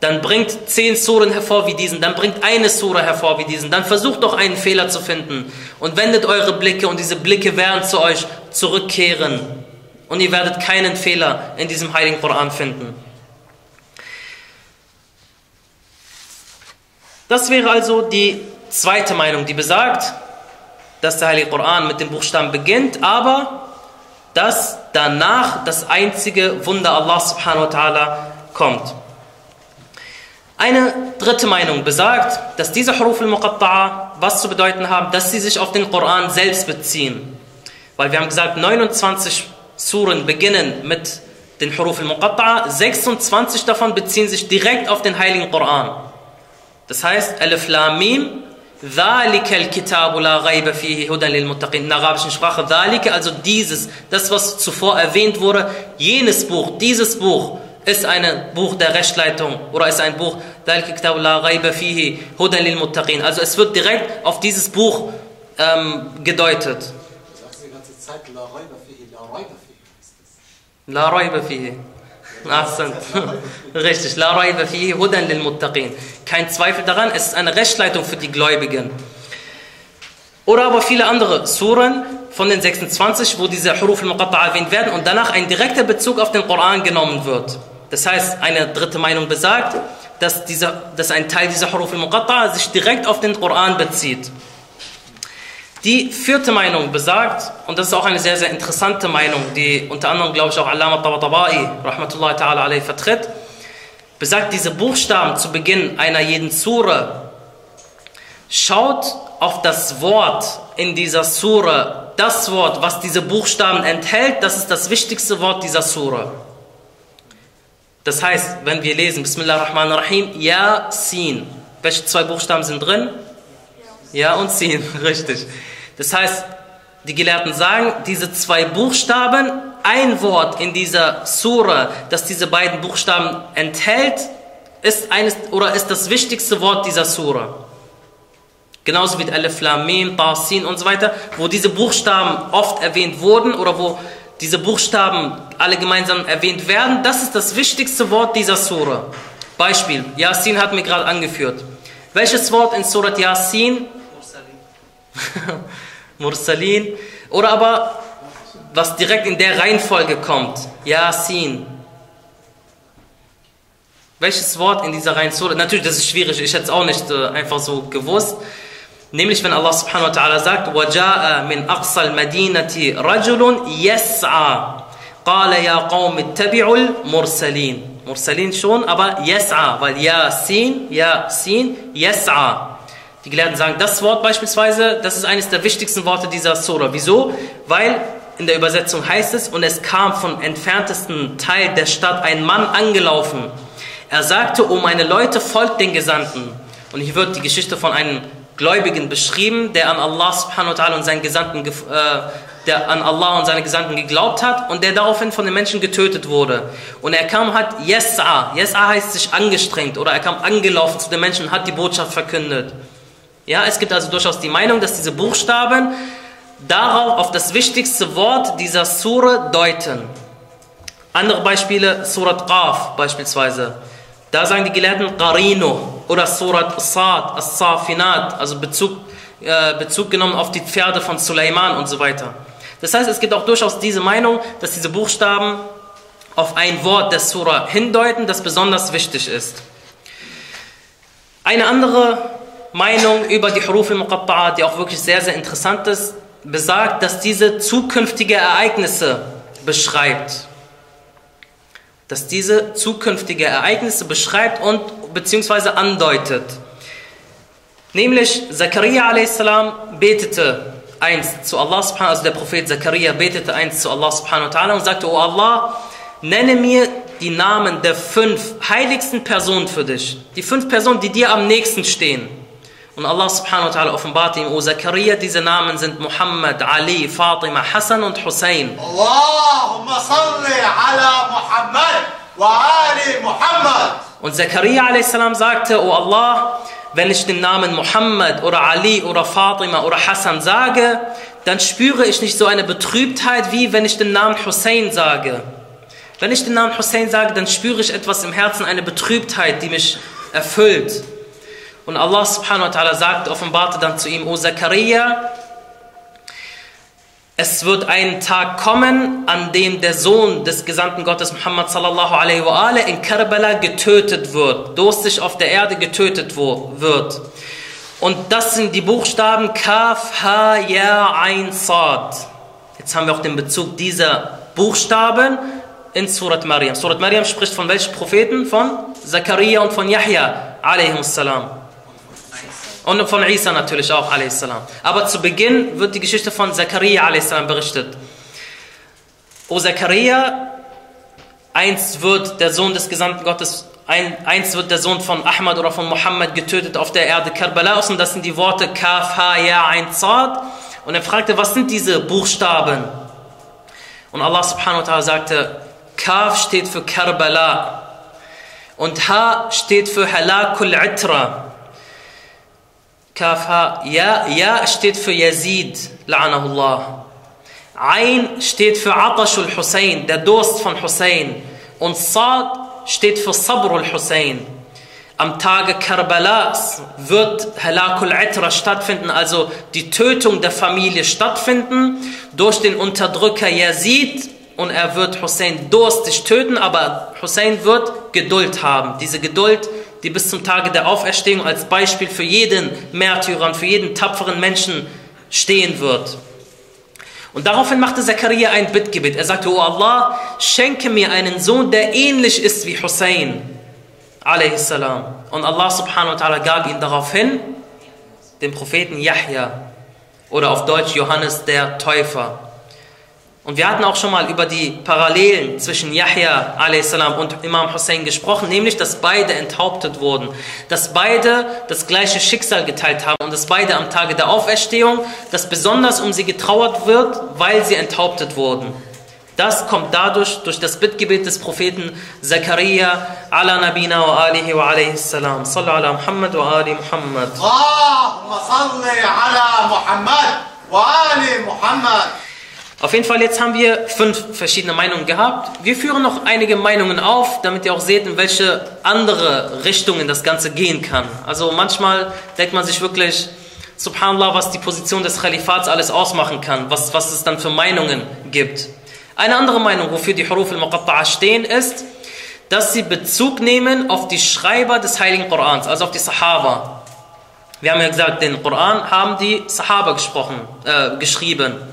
Dann bringt zehn Suren hervor wie diesen, dann bringt eine Sura hervor wie diesen, dann versucht doch einen Fehler zu finden und wendet eure Blicke und diese Blicke werden zu euch zurückkehren und ihr werdet keinen Fehler in diesem heiligen Koran finden. Das wäre also die zweite Meinung, die besagt, dass der Heilige Koran mit dem Buchstaben beginnt, aber dass danach das einzige Wunder Allah subhanahu wa ta'ala kommt. Eine dritte Meinung besagt, dass diese Huruf al-Muqatta'a was zu bedeuten haben, dass sie sich auf den Koran selbst beziehen. Weil wir haben gesagt, 29 Suren beginnen mit den Huruf al-Muqatta'a, 26 davon beziehen sich direkt auf den heiligen Koran. Das heißt, Alif Lam Mim, ذَلِكَ الْكِتَابُ لَا غَيْبَ فِيهِ هُدًى لِلْمُتَّقِينَ In der arabischen Sprache, ذَلِكَ, also dieses, das was zuvor erwähnt wurde, jenes Buch, dieses Buch ist ein Buch der Rechtsleitung oder ist ein Buch also es wird direkt auf dieses Buch ähm, gedeutet. Du sagst die ganze Zeit La Raiba Fihi, La Raiba Fihi. La Raiba Fihi. Richtig. La Raiba Fihi, Hudan lil Muttaqin. Kein Zweifel daran, es ist eine Rechtsleitung für die Gläubigen. Oder aber viele andere Suren von den 26, wo diese Huruf al-Muqatta'a erwähnt werden und danach ein direkter Bezug auf den Koran genommen wird. Das heißt, eine dritte Meinung besagt, dass, dieser, dass ein Teil dieser Huruf al-Muqatta'a sich direkt auf den Koran bezieht. Die vierte Meinung besagt, und das ist auch eine sehr, sehr interessante Meinung, die unter anderem, glaube ich, auch Allama Tabatabai, rahmatullahi ta'ala alayhi, vertritt, besagt, diese Buchstaben zu Beginn einer jeden Sure, schaut auf das Wort in dieser Sure, das Wort, was diese Buchstaben enthält, das ist das wichtigste Wort dieser Sure. Das heißt, wenn wir lesen, Bismillah ar-Rahman ar-Rahim, Ja, Sin. Welche zwei Buchstaben sind drin? Ja und Sin, richtig. Das heißt, die Gelehrten sagen, diese zwei Buchstaben, ein Wort in dieser Sura, das diese beiden Buchstaben enthält, ist eines oder ist das wichtigste Wort dieser Sura. Genauso wie Alif Lam Mim, Ta Sin und so weiter, wo diese Buchstaben oft erwähnt wurden oder wo diese Buchstaben alle gemeinsam erwähnt werden, das ist das wichtigste Wort dieser Sura. Beispiel, Yasin hat mir gerade angeführt. Welches Wort in Surat Yasin? Mursalin. Oder aber, was direkt in der Reihenfolge kommt. Yasin. Welches Wort in dieser Reihenfolge? Natürlich, das ist schwierig, ich hätte es auch nicht äh, einfach so gewusst. Nämlich, wenn Allah subhanahu wa ta'ala sagt, وَجَاءَ مِنْ أَقْصَى الْمَدِينَةِ رَجُلٌ يَسْعَى قَالَ يَا قَوْمِ اتَّبِعُوا الْمُرْسَلِينَ Mursalin schon, aber Yes'a, weil Yasin, Yasin, Yes'a. Die Gelehrten sagen, das Wort beispielsweise, das ist eines der wichtigsten Worte dieser Surah. Wieso? Weil in der Übersetzung heißt es, und es kam vom entferntesten Teil der Stadt ein Mann angelaufen. Er sagte, o meine Leute, folgt den Gesandten. Und hier wird die Geschichte von einem Gläubigen beschrieben, der an Allah subhanahu wa und seinen Gesandten, äh, der an Allah und seine Gesandten geglaubt hat und der daraufhin von den Menschen getötet wurde. Und er kam, hat Yes'a, Yes'a heißt sich angestrengt oder er kam angelaufen zu den Menschen und hat die Botschaft verkündet. Ja, es gibt also durchaus die Meinung, dass diese Buchstaben darauf auf das wichtigste Wort dieser Sure deuten. Andere Beispiele, Surat Qaf beispielsweise. Da sagen die Gelehrten Qarino oder Surat Sad, As-Safinat, also Bezug, äh, Bezug genommen auf die Pferde von Suleiman und so weiter. Das heißt, es gibt auch durchaus diese Meinung, dass diese Buchstaben auf ein Wort der Surah hindeuten, das besonders wichtig ist. Eine andere Meinung über die Huruf al-Muqatta'a, die auch wirklich sehr, sehr interessant ist, besagt, dass diese zukünftige Ereignisse beschreibt. Dass diese zukünftige Ereignisse beschreibt und beziehungsweise andeutet. Nämlich Zakaria a.s. betete, einst zu Allah subhanahu also der Prophet Zakaria betete einst zu Allah subhanahu wa und sagte, O Allah, nenne mir die Namen der fünf heiligsten Personen für dich. Die fünf Personen, die dir am nächsten stehen. Und Allah subhanahu wa ta'ala offenbart ihm, O Zakaria, diese Namen sind Muhammad, Ali, Fatima, Hassan und Hussein. Allahumma salli ala Muhammad wa ali Muhammad. Und Zakaria a.s. sagte, O Allah, wenn ich den Namen Muhammad oder Ali oder Fatima oder Hassan sage, dann spüre ich nicht so eine Betrübtheit, wie wenn ich den Namen Hussein sage. Wenn ich den Namen Hussein sage, dann spüre ich etwas im Herzen, eine Betrübtheit, die mich erfüllt. Und Allah subhanahu wa ta'ala sagt, offenbarte dann zu ihm, O Zakaria, es wird ein Tag kommen, an dem der Sohn des Gesandten Gottes Muhammad sallallahu alaihi wa alaihi in Karbala getötet wird, durstig auf der Erde getötet wird. Und das sind die Buchstaben Kaf, Ha, Ya, Ein, Sad. Jetzt haben wir auch den Bezug dieser Buchstaben in Surat Maryam. Surat Maryam spricht von welchen Propheten? Von Zakaria und von Yahya alaihimussalam. Und von Isa natürlich auch, a.s. Aber zu Beginn wird die Geschichte von Zakaria a.s. berichtet. O Zakaria, einst wird der Sohn des Gesandten Gottes, ein, einst wird der Sohn von Ahmad oder von Muhammad getötet auf der Erde Karbala. Und das sind die Worte Kaf, Ha, Ya, Ein, Zad. Und er fragte, was sind diese Buchstaben? Und Allah subhanahu wa ta'ala sagte, Kaf steht für Karbala. Und Ha steht für Halakul Itra. Kaf Ha. Ja, ja steht für Yazid, la'anahullah. Ein steht für Atashul Hussein, der Durst von Hussein. Und Sad steht für Sabrul Hussein. Am Tage Karbalas wird Halakul Itra stattfinden, also die Tötung der Familie stattfinden durch den Unterdrücker Yazid und er wird Hussein durstig töten, aber Hussein wird Geduld haben. Diese Geduld, die bis zum Tage der Auferstehung als Beispiel für jeden Märtyrer und für jeden tapferen Menschen stehen wird. Und daraufhin machte Zakaria ein Bittgebet. Er sagte, O Allah, schenke mir einen Sohn, der ähnlich ist wie Hussein. Und Allah subhanahu wa ta'ala gab ihm daraufhin den Propheten Yahya oder auf Deutsch Johannes der Täufer. Und wir hatten auch schon mal über die Parallelen zwischen Yahya a.s. und Imam Hussein gesprochen, nämlich dass beide enthauptet wurden, dass beide das gleiche Schicksal geteilt haben und dass beide am Tage der Auferstehung, dass besonders um sie getrauert wird, weil sie enthauptet wurden. Das kommt dadurch, durch das Bittgebet des Propheten Zakaria ala nabina wa alihi wa alayhi salam. Salla ala Muhammad wa ali Muhammad. Allahumma salli ala Muhammad wa ali Muhammad. Auf jeden Fall, jetzt haben wir fünf verschiedene Meinungen gehabt. Wir führen noch einige Meinungen auf, damit ihr auch seht, in welche andere Richtungen das Ganze gehen kann. Also manchmal denkt man sich wirklich, subhanallah, was die Position des Khalifats alles ausmachen kann, was, was es dann für Meinungen gibt. Eine andere Meinung, wofür die Huruf al-Muqatta'a stehen, ist, dass sie Bezug nehmen auf die Schreiber des Heiligen Korans, also auf die Sahaba. Wir haben ja gesagt, den Koran haben die Sahaba gesprochen, äh, geschrieben.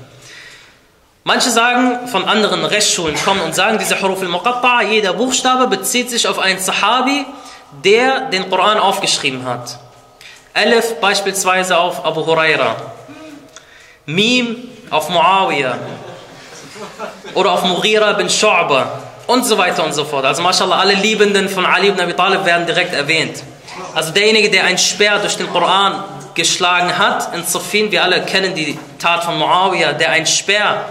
Manche sagen, von anderen Rechtsschulen kommen und sagen, diese Huruf al-Muqatta'a, jeder Buchstabe bezieht sich auf einen Sahabi, der den Koran aufgeschrieben hat. Alif beispielsweise auf Abu Huraira. Mim auf Muawiyah. Oder auf Mughira bin Shu'ba. Und so weiter und so fort. Also mashallah, alle Liebenden von Ali ibn Abi Talib werden direkt erwähnt. Also derjenige, der einen Speer durch den Koran geschlagen hat, in Safin, wir alle kennen die Tat von Muawiyah, der einen Speer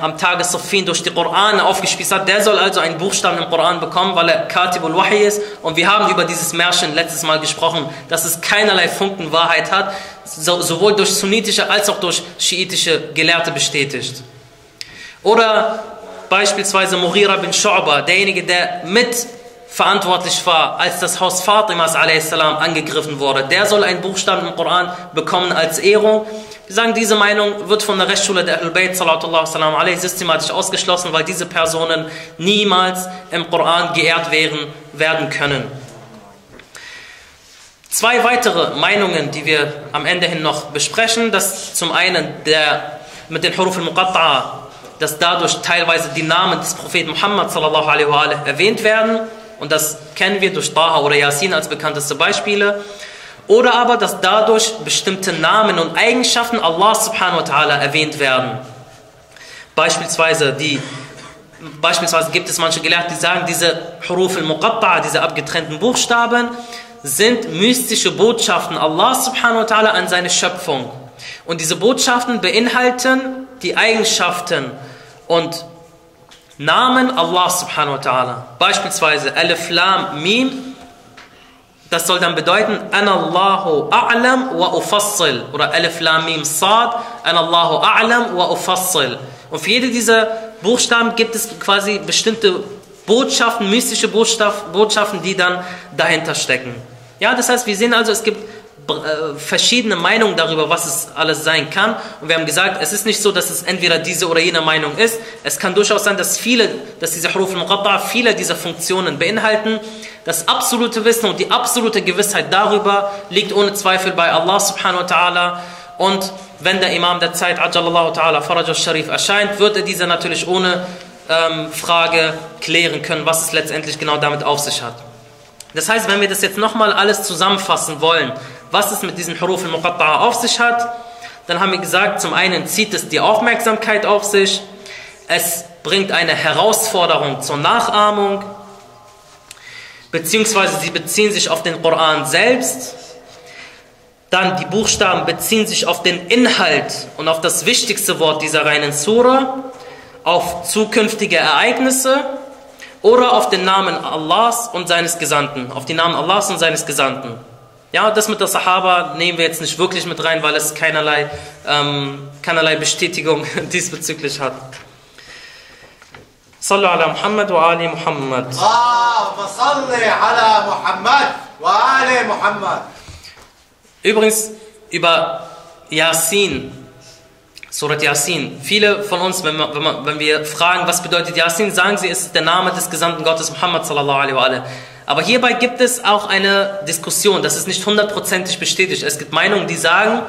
am Tage Safin durch die Koran aufgespießt hat, der soll also einen Buchstaben im Koran bekommen, weil er Katibul Wahi ist. Und wir haben über dieses Märchen letztes Mal gesprochen, dass es keinerlei Funken Wahrheit hat, so, sowohl durch sunnitische als auch durch schiitische Gelehrte bestätigt. Oder beispielsweise Mughira bin Shu'ba, derjenige, der mit verantwortlich war, als das Haus Fatimas a.s. angegriffen wurde. Der soll einen Buchstaben im Koran bekommen als Ehrung. Wir sagen, diese Meinung wird von der Rechtsschule der Ahlul Bayt systematisch ausgeschlossen, weil diese Personen niemals im Koran geehrt werden, werden können. Zwei weitere Meinungen, die wir am Ende hin noch besprechen, dass zum einen der mit den Huruf al-Muqatta'a, dass dadurch teilweise die Namen des Propheten Muhammad sallallahu erwähnt werden und das kennen wir durch Taha oder Yasin als bekannteste Beispiele Oder aber, dass dadurch bestimmte Namen und Eigenschaften Allah subhanahu wa ta'ala erwähnt werden. Beispielsweise, die, beispielsweise gibt es manche Gelehrte, die sagen, diese Huruf al-Muqatta'a, diese abgetrennten Buchstaben, sind mystische Botschaften Allah subhanahu wa ta'ala an seine Schöpfung. Und diese Botschaften beinhalten die Eigenschaften und Namen Allah subhanahu wa ta'ala. Beispielsweise Alif Lam Mim, das soll dann bedeuten Anallahu a'lam wa ufassil oder Alif Lam Mim Sad, Anallahu a'lam wa ufassil. Und für jede dieser Buchstaben gibt es quasi bestimmte Botschaften, mystische Botschaften, die dann dahinter stecken. Ja, das heißt, wir sehen also, es gibt äh, verschiedene Meinungen darüber, was es alles sein kann. Und wir haben gesagt, es ist nicht so, dass es entweder diese oder jene Meinung ist. Es kann durchaus sein, dass viele, dass diese Huruf al viele dieser Funktionen beinhalten. Das absolute Wissen und die absolute Gewissheit darüber liegt ohne Zweifel bei Allah subhanahu wa ta'ala. Und wenn der Imam der Zeit, Ajalallahu ta'ala, Faraj al-Sharif, erscheint, wird er diese natürlich ohne ähm, Frage klären können, was es letztendlich genau damit auf sich hat. Das heißt, wenn wir das jetzt nochmal alles zusammenfassen wollen, was es mit diesen Huruf al-Muqatta'a auf sich hat, dann haben wir gesagt, zum einen zieht es die Aufmerksamkeit auf sich, es bringt eine Herausforderung zur Nachahmung, beziehungsweise sie beziehen sich auf den Koran selbst, dann die Buchstaben beziehen sich auf den Inhalt und auf das wichtigste Wort dieser reinen Sura, auf zukünftige Ereignisse oder auf den Namen Allahs und seines Gesandten, auf die Namen Allahs und seines Gesandten. Ja, das mit der Sahaba nehmen wir jetzt nicht wirklich mit rein, weil es keinerlei, ähm, keinerlei Bestätigung diesbezüglich hat. Sallu ala Muhammad wa ali Muhammad. اللهم صل على محمد وآل محمد Übrigens über Yasin, Surat Yasin. Viele von uns, wenn, man, wenn, man, wenn wir fragen, was bedeutet Yasin, sagen sie, es ist der Name des Gesandten Gottes Muhammad sallallahu alaihi wa alaihi. Aber hierbei gibt es auch eine Diskussion, das ist nicht hundertprozentig bestätigt. Es gibt Meinungen, die sagen,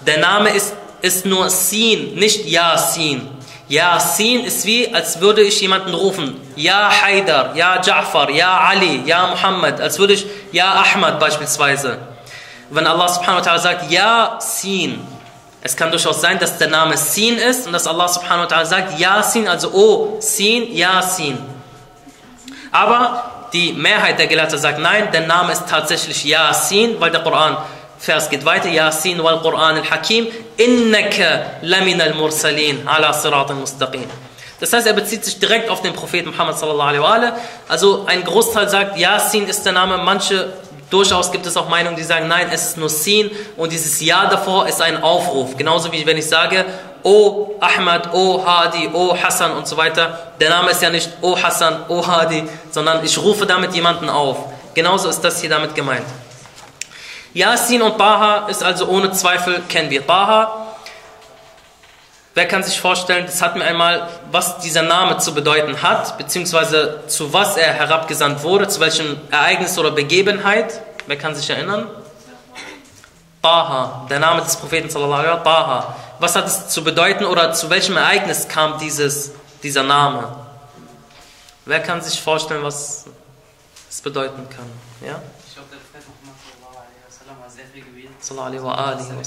der Name ist, ist nur Sin, nicht Yasin. Yasin ist wie, als würde ich jemanden rufen. Ja Haidar, Ja Ja'far, Ja Ali, Ja Muhammad. Als würde ich Ja Ahmad beispielsweise. Wenn Allah subhanahu wa ta'ala sagt Yasin, es kann durchaus sein, dass der Name Sin ist und dass Allah subhanahu wa ta'ala sagt Yasin, also O Sin, Yasin. Aber die Mehrheit der Gelehrten sagt nein, der Name ist tatsächlich Yasin, weil der Koran Vers geht weiter, Yasin wal Quran al-Hakim, innaka lamina al-mursalin ala sirat al-mustaqim. Das heißt, er bezieht sich direkt auf den Propheten Muhammad sallallahu alaihi wa. Also ein Großteil sagt, Yasin ist der Name, manche Durchaus gibt es auch Meinungen, die sagen, nein, es ist nur Sin und dieses Ja davor ist ein Aufruf. Genauso wie wenn ich sage, O Ahmad, O Hadi, O Hassan und so weiter. Der Name ist ja nicht O Hassan, O Hadi, sondern ich rufe damit jemanden auf. Genauso ist das hier damit gemeint. Yasin und Baha ist also ohne Zweifel, kennen wir Baha. Wer kann sich vorstellen, das hat mir einmal, was dieser Name zu bedeuten hat, beziehungsweise zu was er herabgesandt wurde, zu welchem Ereignis oder Begebenheit? Wer kann sich erinnern? Baha, der Name des Propheten sallallahu alaihi Baha. Was hat es zu bedeuten oder zu welchem Ereignis kam dieses, dieser Name? Wer kann sich vorstellen, was es bedeuten kann? Ja? Ich glaube, der Prophet Muhammad sallallahu alaihi wasallam hat sehr viel gebetet. Sallallahu wa alihi wa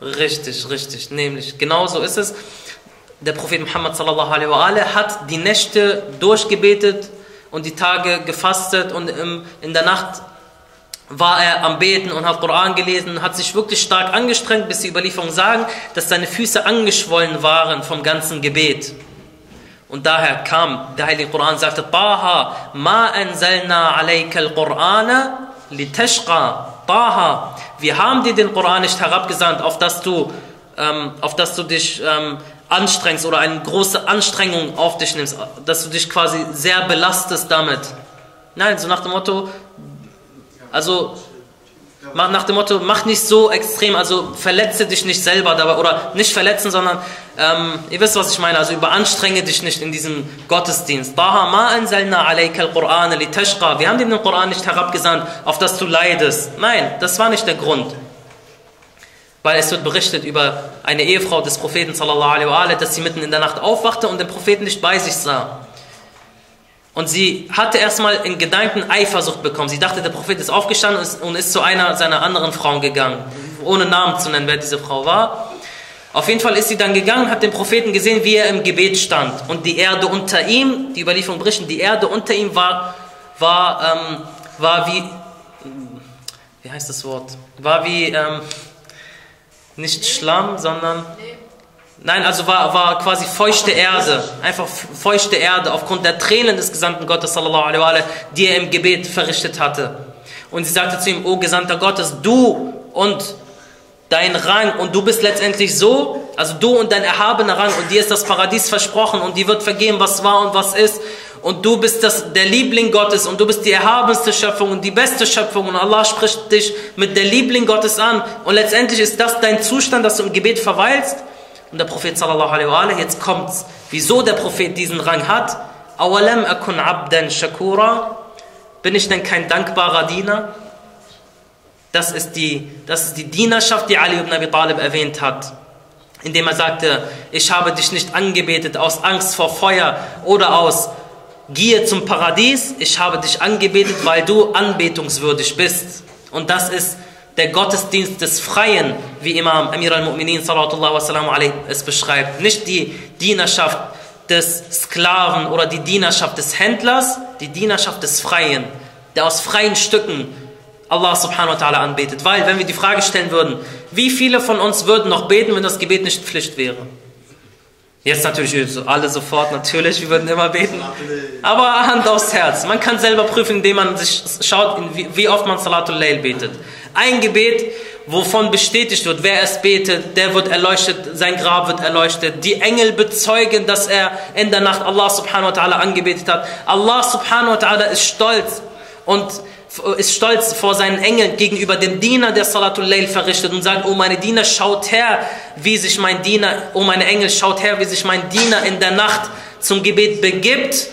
Richtig, richtig. Nämlich, genau so ist es. Der Prophet Muhammad sallallahu alaihi wa alaihi hat die Nächte durchgebetet und die Tage gefastet und in der Nacht war er am Beten und hat Koran gelesen, hat sich wirklich stark angestrengt, bis die Überlieferungen sagen, dass seine Füße angeschwollen waren vom ganzen Gebet. Und daher kam der Heilige Koran sagte, Taha, ma anzalna alayka al-Qur'ana litashqa. Taha, wir haben dir den Koran nicht herabgesandt, auf dass du, ähm, auf dass du dich ähm, anstrengst oder eine große Anstrengung auf dich nimmst, dass du dich quasi sehr belastest damit. Nein, so nach dem Motto, also nach dem Motto, mach nicht so extrem, also verletze dich nicht selber dabei oder nicht verletzen, sondern ähm, ihr wisst, was ich meine, also überanstrenge dich nicht in diesem Gottesdienst. Wir haben dir den Koran nicht herabgesandt, auf dass du leidest. Nein, das war nicht der Grund. Weil es wird berichtet über eine Ehefrau des Propheten dass sie mitten in der Nacht aufwachte und den Propheten nicht bei sich sah. Und sie hatte erstmal in Gedanken Eifersucht bekommen. Sie dachte, der Prophet ist aufgestanden und ist- zu einer seiner anderen Frauen gegangen. Ohne Namen zu nennen, wer diese Frau war. Auf jeden Fall ist sie dann gegangen, hat den Propheten gesehen, wie er im Gebet stand. Und die Erde unter ihm, die Überlieferung berichten, die Erde unter ihm war, war, ähm, war wie, wie heißt das Wort? War wie, ähm, nicht Schlamm, sondern, nein, also war, war quasi feuchte Erde. Einfach feuchte Erde aufgrund der Tränen des Gesandten Gottes, sallallahu alaihi wa die er im Gebet verrichtet hatte. Und sie sagte zu ihm, O Gesandter Gottes, du und dein Rang und du bist letztendlich so, also du und dein erhabener Rang und dir ist das Paradies versprochen und dir wird vergeben, was war und was ist und du bist das, der Liebling Gottes und du bist die erhabenste Schöpfung und die beste Schöpfung und Allah spricht dich mit der Liebling Gottes an und letztendlich ist das dein Zustand, dass du im Gebet verweilst und der Prophet sallallahu alaihi wa sallam, jetzt kommt's, wieso der Prophet diesen Rang hat, awalam akun abdan shakura, bin ich denn kein dankbarer Diener? Das ist, die, das ist die Dienerschaft, die Ali ibn Abi Talib erwähnt hat. Indem er sagte, ich habe dich nicht angebetet aus Angst vor Feuer oder aus Gier zum Paradies. Ich habe dich angebetet, weil du anbetungswürdig bist. Und das ist der Gottesdienst des Freien, wie Imam Amir al-Mu'minin es beschreibt. Nicht die Dienerschaft des Sklaven oder die Dienerschaft des Händlers, die Dienerschaft des Freien, der aus freien Stücken Allah subhanahu wa ta'ala anbetet. Weil, wenn wir die Frage stellen würden, wie viele von uns würden noch beten, wenn das Gebet nicht Pflicht wäre? Jetzt natürlich alle sofort, natürlich, wir würden immer beten. Aber Hand aufs Herz. Man kann selber prüfen, indem man sich schaut, wie oft man Salatul Layl betet. Ein Gebet, wovon bestätigt wird, wer es betet, der wird erleuchtet, sein Grab wird erleuchtet. Die Engel bezeugen, dass er in der Nacht Allah subhanahu wa ta'ala angebetet hat. Allah subhanahu wa ta'ala ist stolz und ist stolz vor seinen Engeln gegenüber dem Diener, der Salatul Layl verrichtet und sagt, oh meine Diener, schaut her, wie sich mein Diener, oh meine Engel, schaut her, wie sich mein Diener in der Nacht zum Gebet begibt.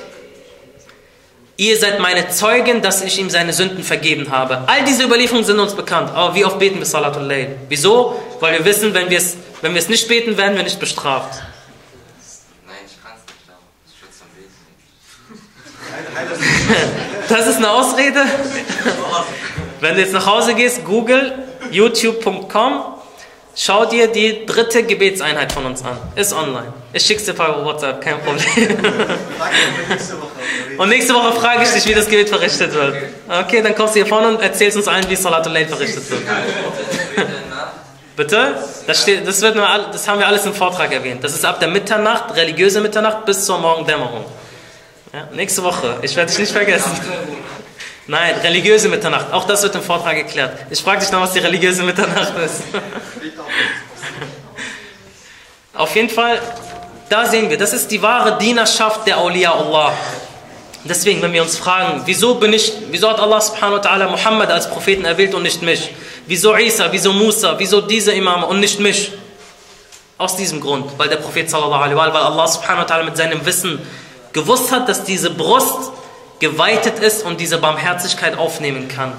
Ihr seid meine Zeugen, dass ich ihm seine Sünden vergeben habe. All diese Überlieferungen sind uns bekannt. Aber wie oft beten wir Salatul Layl? Wieso? Weil wir wissen, wenn wir es, wenn wir es nicht beten, werden wir nicht bestraft. Nein, ich kann es nicht, aber ich würde es Beten. Das ist eine Ausrede. Wenn du jetzt nach Hause gehst, google youtube.com, schau dir die dritte Gebetseinheit von uns an. Ist online. Ich schick's dir per WhatsApp, kein Problem. Und nächste Woche frage ich dich, wie das Gebet verrichtet wird. Okay, dann kommst du hier vorne und erzählst uns allen, wie Salatul Layl verrichtet wird. Bitte? Das, steht, das, wird das haben wir alles im Vortrag erwähnt. Das ist ab der Mitternacht, religiöse Mitternacht, bis zur Morgendämmerung. Ja, nächste Woche. Ich werde dich nicht vergessen. Nein, religiöse Mitternacht. Auch das wird im Vortrag geklärt. Ich frage dich noch, was die religiöse Mitternacht ist. Auf jeden Fall, da sehen wir, das ist die wahre Dienerschaft der Awliya Allah. Deswegen, wenn wir uns fragen, wieso bin ich, wieso hat Allah subhanahu wa ta'ala Muhammad als Propheten erwählt und nicht mich? Wieso Isa, wieso Musa, wieso diese Imame und nicht mich? Aus diesem Grund, weil der Prophet sallallahu alaihi wa sallam, weil Allah subhanahu wa ta'ala mit seinem Wissen gewusst hat, dass diese Brust geweitet ist und diese Barmherzigkeit aufnehmen kann.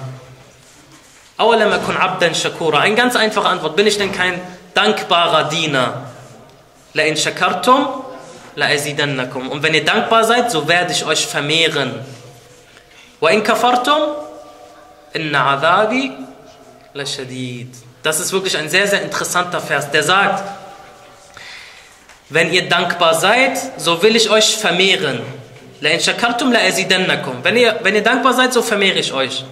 Eine ganz einfache Antwort. Bin ich denn kein dankbarer Diener? La in shakartum, Und wenn ihr dankbar seid, so werde ich euch vermehren. Das ist wirklich ein sehr, sehr interessanter Vers, der sagt, wenn ihr dankbar seid, so will ich euch vermehren. Wenn ihr, wenn ihr dankbar seid, so vermehre ich euch.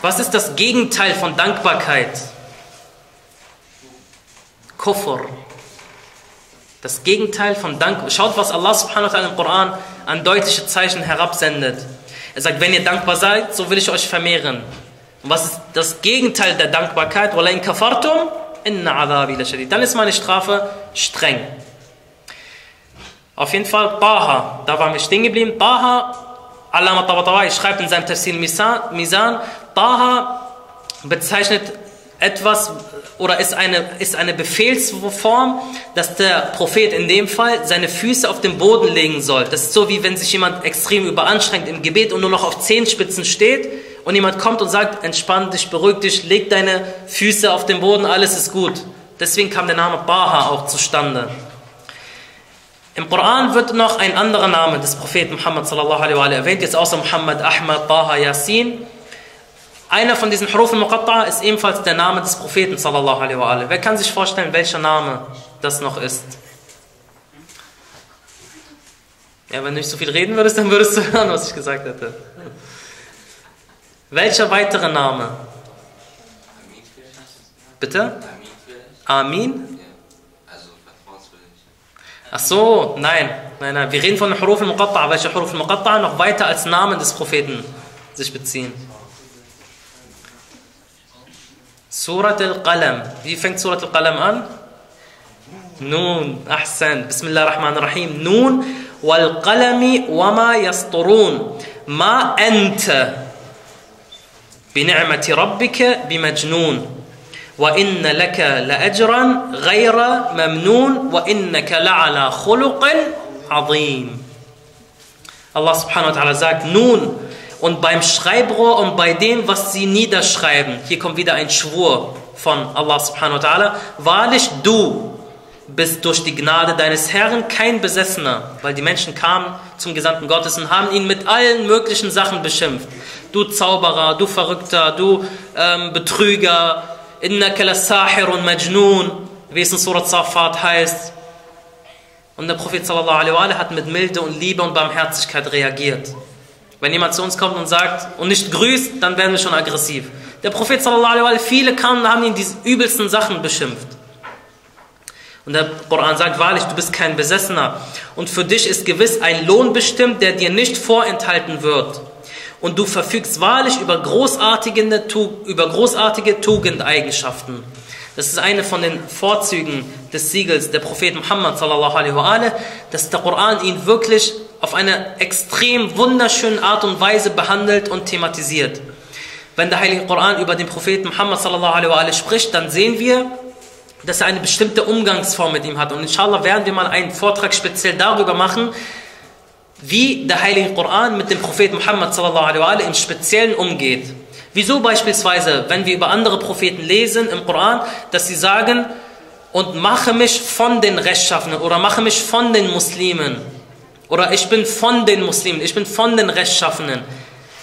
Was ist das Gegenteil von Dankbarkeit? Kufr. Das Gegenteil von Dank. Schaut, was Allah subhanahu wa ta'ala im Koran an deutliche Zeichen herabsendet. Er sagt, wenn ihr dankbar seid, so will ich euch vermehren. Und was ist das Gegenteil der Dankbarkeit? La shadid. Dann ist meine Strafe streng. Auf jeden Fall, Taha, da waren wir stehen geblieben. Taha, Allama Tabatabai schreibt in seinem Tafsir Misan Taha bezeichnet etwas oder ist eine, ist eine Befehlsform, dass der Prophet in dem Fall seine Füße auf den Boden legen soll. Das ist so, wie wenn sich jemand extrem überanstrengt im Gebet und nur noch auf Zehenspitzen steht und jemand kommt und sagt, entspann dich, beruhig dich, leg deine Füße auf den Boden, alles ist gut. Deswegen kam der Name Baha auch zustande. Im Koran wird noch ein anderer Name des Propheten Muhammad sallallahu alaihi wa erwähnt, jetzt außer Muhammad, Ahmad, Taha, Yasin. Einer von diesen Huruf al-Muqatta'a ist ebenfalls der Name des Propheten sallallahu alaihi wa sallam. Wer kann sich vorstellen, welcher Name das noch ist? Ja, wenn du nicht so viel reden würdest, dann würdest du hören, was ich gesagt hätte. Welcher weitere Name? Bitte? Amin. Ach so, nein, nein, nein. Wir reden von Huruf al-Muqatta'a, welche Huruf al-Muqatta'a noch weiter als Namen des Propheten sich beziehen. سورة القلم. في فهمت سورة القلم؟ أن؟ نون. أحسن. بسم الله الرحمن الرحيم. نون. والقلم وما يسطرون. ما أنت بنعمة ربك بمجنون. وإن لك لأجرا غير ممنون. وإنك لعلى خلق عظيم. الله سبحانه وتعالى زاد نون. Und beim Schreibrohr und bei dem, was sie niederschreiben, hier kommt wieder ein Schwur von Allah subhanahu wa ta'ala, wahrlich du bist durch die Gnade deines Herrn kein Besessener, weil die Menschen kamen zum Gesandten Gottes und haben ihn mit allen möglichen Sachen beschimpft. Du Zauberer, du Verrückter, du ähm, Betrüger, innaka lasahirun majnun, wie es in Surat Safat heißt. Und der Prophet sallallahu alaihi wa hat mit Milde und Liebe und Barmherzigkeit reagiert. Wenn jemand zu uns kommt und sagt und nicht grüßt, dann werden wir schon aggressiv. Der Prophet sallallahu alaihi wa sallam, viele kamen und haben ihn diese übelsten Sachen beschimpft. Und der Koran sagt wahrlich, du bist kein Besessener. Und für dich ist gewiss ein Lohn bestimmt, der dir nicht vorenthalten wird. Und du verfügst wahrlich über großartige, über großartige Tugendeigenschaften. Das ist eine von den Vorzügen des Siegels der Prophet Muhammad sallallahu alaihi wa alaihi, dass der Koran ihn wirklich auf eine extrem wunderschöne Art und Weise behandelt und thematisiert. Wenn der Heilige Koran über den Propheten Muhammad sallallahu alaihi spricht, dann sehen wir, dass er eine bestimmte Umgangsform mit ihm hat. Und inshallah werden wir mal einen Vortrag speziell darüber machen, wie der Heilige Koran mit dem Propheten Muhammad sallallahu alaihi im Speziellen umgeht. Wieso beispielsweise, wenn wir über andere Propheten lesen im Koran, dass sie sagen, und mache mich von den Rechtschaffenen oder mache mich von den Muslimen oder ich bin von den Muslimen, ich bin von den Rechtschaffenen.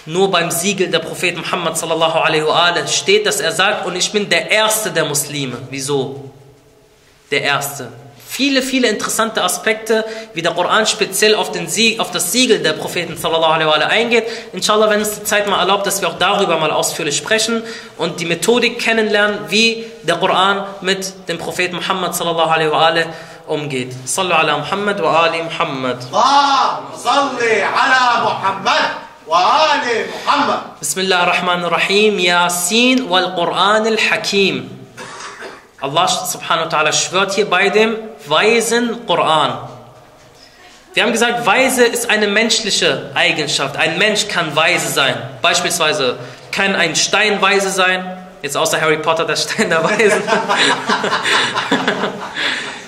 Nur beim Siegel der Prophet Muhammad sallallahu alaihi wa steht, dass er sagt, und ich bin der Erste der Muslime. Wieso? Der Erste. Viele, viele interessante Aspekte, wie der Koran speziell auf, den Sieg, auf das Siegel der Propheten sallallahu alaihi wa eingeht. Inshallah, wenn es die Zeit mal erlaubt, dass wir auch darüber mal ausführlich sprechen und die Methodik kennenlernen, wie der Koran mit dem Propheten Muhammad sallallahu alaihi wa umgeht. Sallu ala Muhammad wa ali Muhammad. اللهم صل على محمد وآل محمد بسم الله الرحمن الرحيم ياسين والقرآن الحكيم Allah subhanahu wa ta'ala schwört hier bei dem weisen Koran. Wir haben gesagt, weise ist eine menschliche Eigenschaft. Ein Mensch kann weise sein. Beispielsweise kann ein Stein weise sein. Jetzt außer Harry Potter, der Stein der Weisen.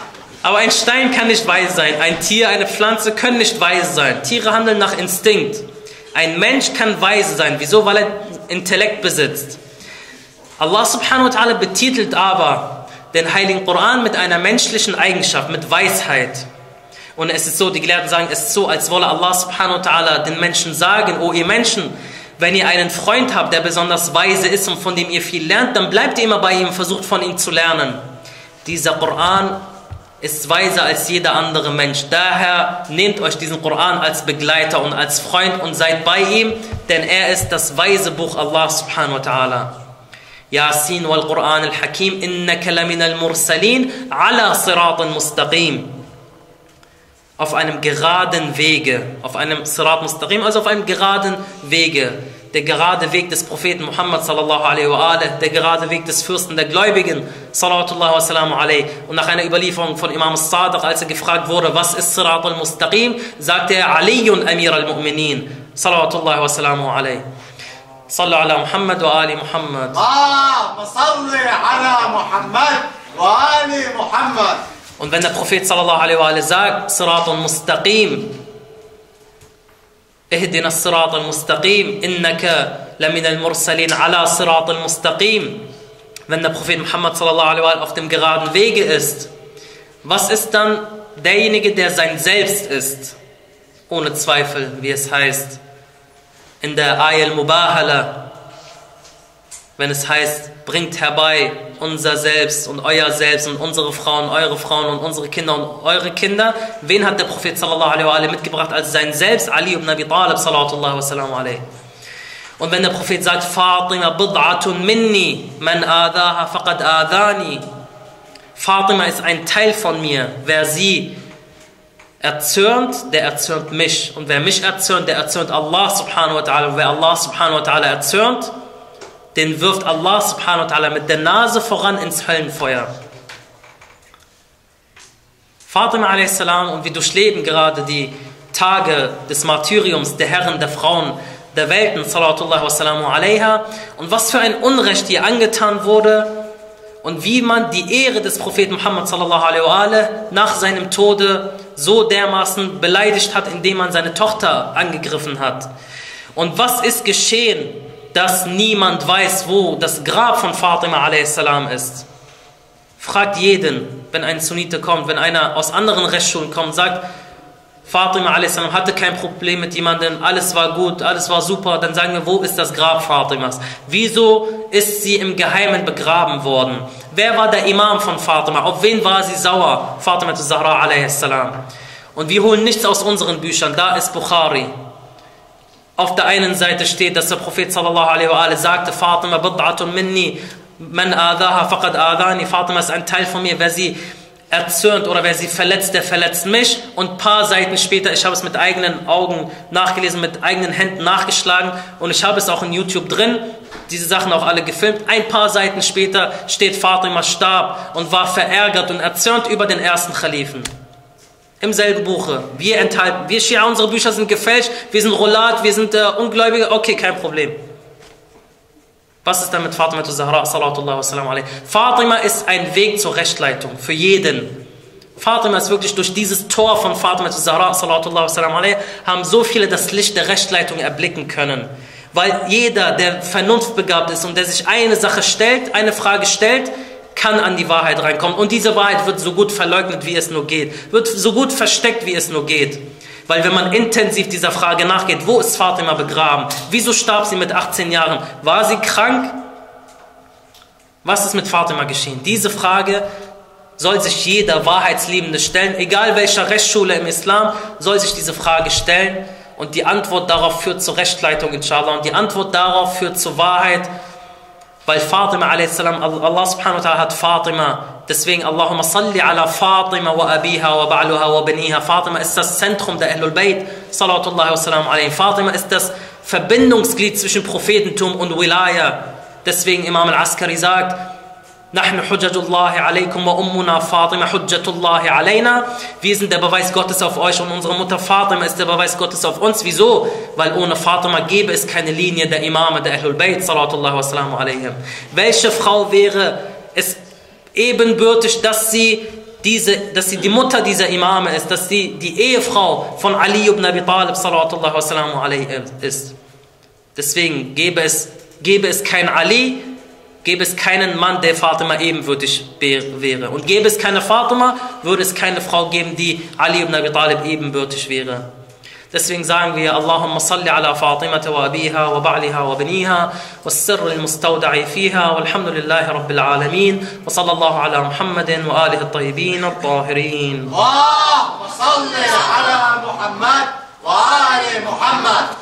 Aber ein Stein kann nicht weise sein. Ein Tier, eine Pflanze können nicht weise sein. Tiere handeln nach Instinkt. Ein Mensch kann weise sein. Wieso? Weil er Intellekt besitzt. Allah subhanahu wa ta'ala betitelt aber den Heiligen Koran mit einer menschlichen Eigenschaft, mit Weisheit. Und es ist so, die Gelehrten sagen, es ist so, als wolle Allah subhanahu wa ta'ala den Menschen sagen, o ihr Menschen, wenn ihr einen Freund habt, der besonders weise ist und von dem ihr viel lernt, dann bleibt ihr immer bei ihm, versucht von ihm zu lernen. Dieser Koran ist weiser als jeder andere Mensch. Daher nehmt euch diesen Koran als Begleiter und als Freund und seid bei ihm, denn er ist das weise Buch Allah subhanahu wa ta'ala. Yasin wal Quran al Hakim innaka lamin al mursalin ala siratin mustaqim. Auf einem geraden Wege, auf einem Sirat mustaqim, also auf einem geraden Wege. Der gerade Weg des Propheten Muhammad sallallahu alaihi wa alaihi, der gerade Weg des Fürsten der Gläubigen sallallahu wa sallam alaihi. Und nach einer Überlieferung von Imam Sadiq, als er gefragt wurde, was ist Sirat al-Mustaqim, sagte er, Aliyun Amir al-Mu'minin sallallahu wa sallam alaihi. صلوا على محمد وآل محمد اللهم صل على محمد وآل محمد Und wenn der Prophet sallallahu alaihi wa sallam sagt, Siratun mustaqim, اهدنا الصراط المستقيم إنك لمن المرسلين على صراط المستقيم wenn der Prophet Muhammad sallallahu alaihi wa sallam auf dem geraden Wege ist was ist dann derjenige, der sein Selbst ist. Ohne Zweifel, wie es heißt. In der Ayah al-Mubahala, wenn es heißt, bringt herbei unser Selbst und euer Selbst und unsere Frauen, eure Frauen und unsere Kinder und eure Kinder. Wen hat der Prophet sallallahu alaihi mitgebracht als sein Selbst? Ali ibn Abi Talib sallallahu alaihi. Und wenn der Prophet sagt, Fatima bid'atun minni, man adaha faqad adani. Fatima ist ein Teil von mir. Wer sie erzürnt, der erzürnt mich. Und wer mich erzürnt, der erzürnt Allah subhanahu wa ta'ala. Und wer Allah subhanahu wa ta'ala erzürnt, den wirft Allah subhanahu wa ta'ala mit der Nase voran ins Höllenfeuer. Fatima a.s. und wir durchleben gerade die Tage des Martyriums der Herren, der Frauen, der Welten, salatullah wa alaiha, und was für ein Unrecht ihr angetan wurde und wie man die Ehre des Propheten Muhammad sallallahu alaihi wa nach seinem Tode so dermaßen beleidigt hat, indem man seine Tochter angegriffen hat. Und was ist geschehen, dass niemand weiß, wo das Grab von Fatima a.s. ist? Fragt jeden, wenn ein Sunnite kommt, wenn einer aus anderen Rechtsschulen kommt, sagt, Fatima a.s. hatte kein Problem mit jemandem, alles war gut, alles war super, dann sagen wir, wo ist das Grab Fatimas? Wieso ist sie im Geheimen begraben worden? Wer war der Imam von Fatima? Auf wen war sie sauer? Fatima Zahra a.s. Und wir holen nichts aus unseren Büchern, da ist Bukhari. Auf der einen Seite steht, dass der Prophet sallallahu alaihi wa sagte, Fatima bid'atun minni, man adaha faqad adani, Fatima ist ein Teil von mir, wer sie erzürnt oder wer sie verletzt, der verletzt mich. Und ein paar Seiten später, ich habe es mit eigenen Augen nachgelesen, mit eigenen Händen nachgeschlagen und ich habe es auch in YouTube drin, diese Sachen auch alle gefilmt. Ein paar Seiten später steht Fatima starb und war verärgert und erzürnt über den ersten Khalifen. Im selben Buche. Wir enthalten, wir Schia, unsere Bücher sind gefälscht, wir sind Rolat, wir sind äh, Ungläubige, okay, kein Problem. Was ist damit Fatima zu Zahra? Fatima ist ein Weg zur Rechtleitung für jeden. Fatima ist wirklich durch dieses Tor von Fatima zu Zahra, alaihi, haben so viele das Licht der Rechtleitung erblicken können. Weil jeder, der vernunftbegabt ist und der sich eine Sache stellt, eine Frage stellt, kann an die Wahrheit reinkommen. Und diese Wahrheit wird so gut verleugnet, wie es nur geht. Wird so gut versteckt, wie es nur geht. Weil wenn man intensiv dieser Frage nachgeht, wo ist Fatima begraben? Wieso starb sie mit 18 Jahren? War sie krank? Was ist mit Fatima geschehen? Diese Frage soll sich jeder Wahrheitsliebende stellen, egal welcher Rechtsschule im Islam, soll sich diese Frage stellen und die Antwort darauf führt zur Rechtleitung, inshallah, und die Antwort darauf führt zur Wahrheit, weil Fatima a.s., Allah subhanahu wa ta'ala hat Fatima, deswegen Allahumma salli ala Fatima wa abiha wa ba'luha wa baniha. Fatima ist das Zentrum der Ahlul Bayt, salawatullahi wa salam alayhi. Fatima ist das Verbindungsglied zwischen Prophetentum und Wilaya. Deswegen Imam al-Askari sagt, Nahnu hujjatullahi alaykum wa ummuna Fatima hujjatullahi alayna. Wir sind der Beweis Gottes auf euch und unsere Mutter Fatima ist der Beweis Gottes auf uns. Wieso? Weil ohne Fatima gäbe es keine Linie der Imame, der Ahlul Bayt, salatullahi wassalamu alayhim. Welche Frau wäre es ebenbürtig, dass sie diese, dass sie die Mutter dieser Imame ist, dass sie die Ehefrau von Ali ibn Abi Talib, salatullahi wassalamu alayhim, ist. Deswegen gäbe es, gäbe es kein Ali, Gäbe es keinen Mann, der Fatima ebenwürdig wäre. Und gäbe es keine Fatima, würde es keine Frau geben, die Ali ibn Abi Talib ebenbürtig wäre. Deswegen sagen wir, Allahumma salli ala Fatima wa abiha wa ba'liha wa baniha wa sirri al-mustawda'i fiha wa alhamdulillahi rabbil alameen wa sallallahu ala Muhammadin wa alihi al-tayyibin al-tahirin. Allahumma salli ala Muhammad wa ali Muhammad.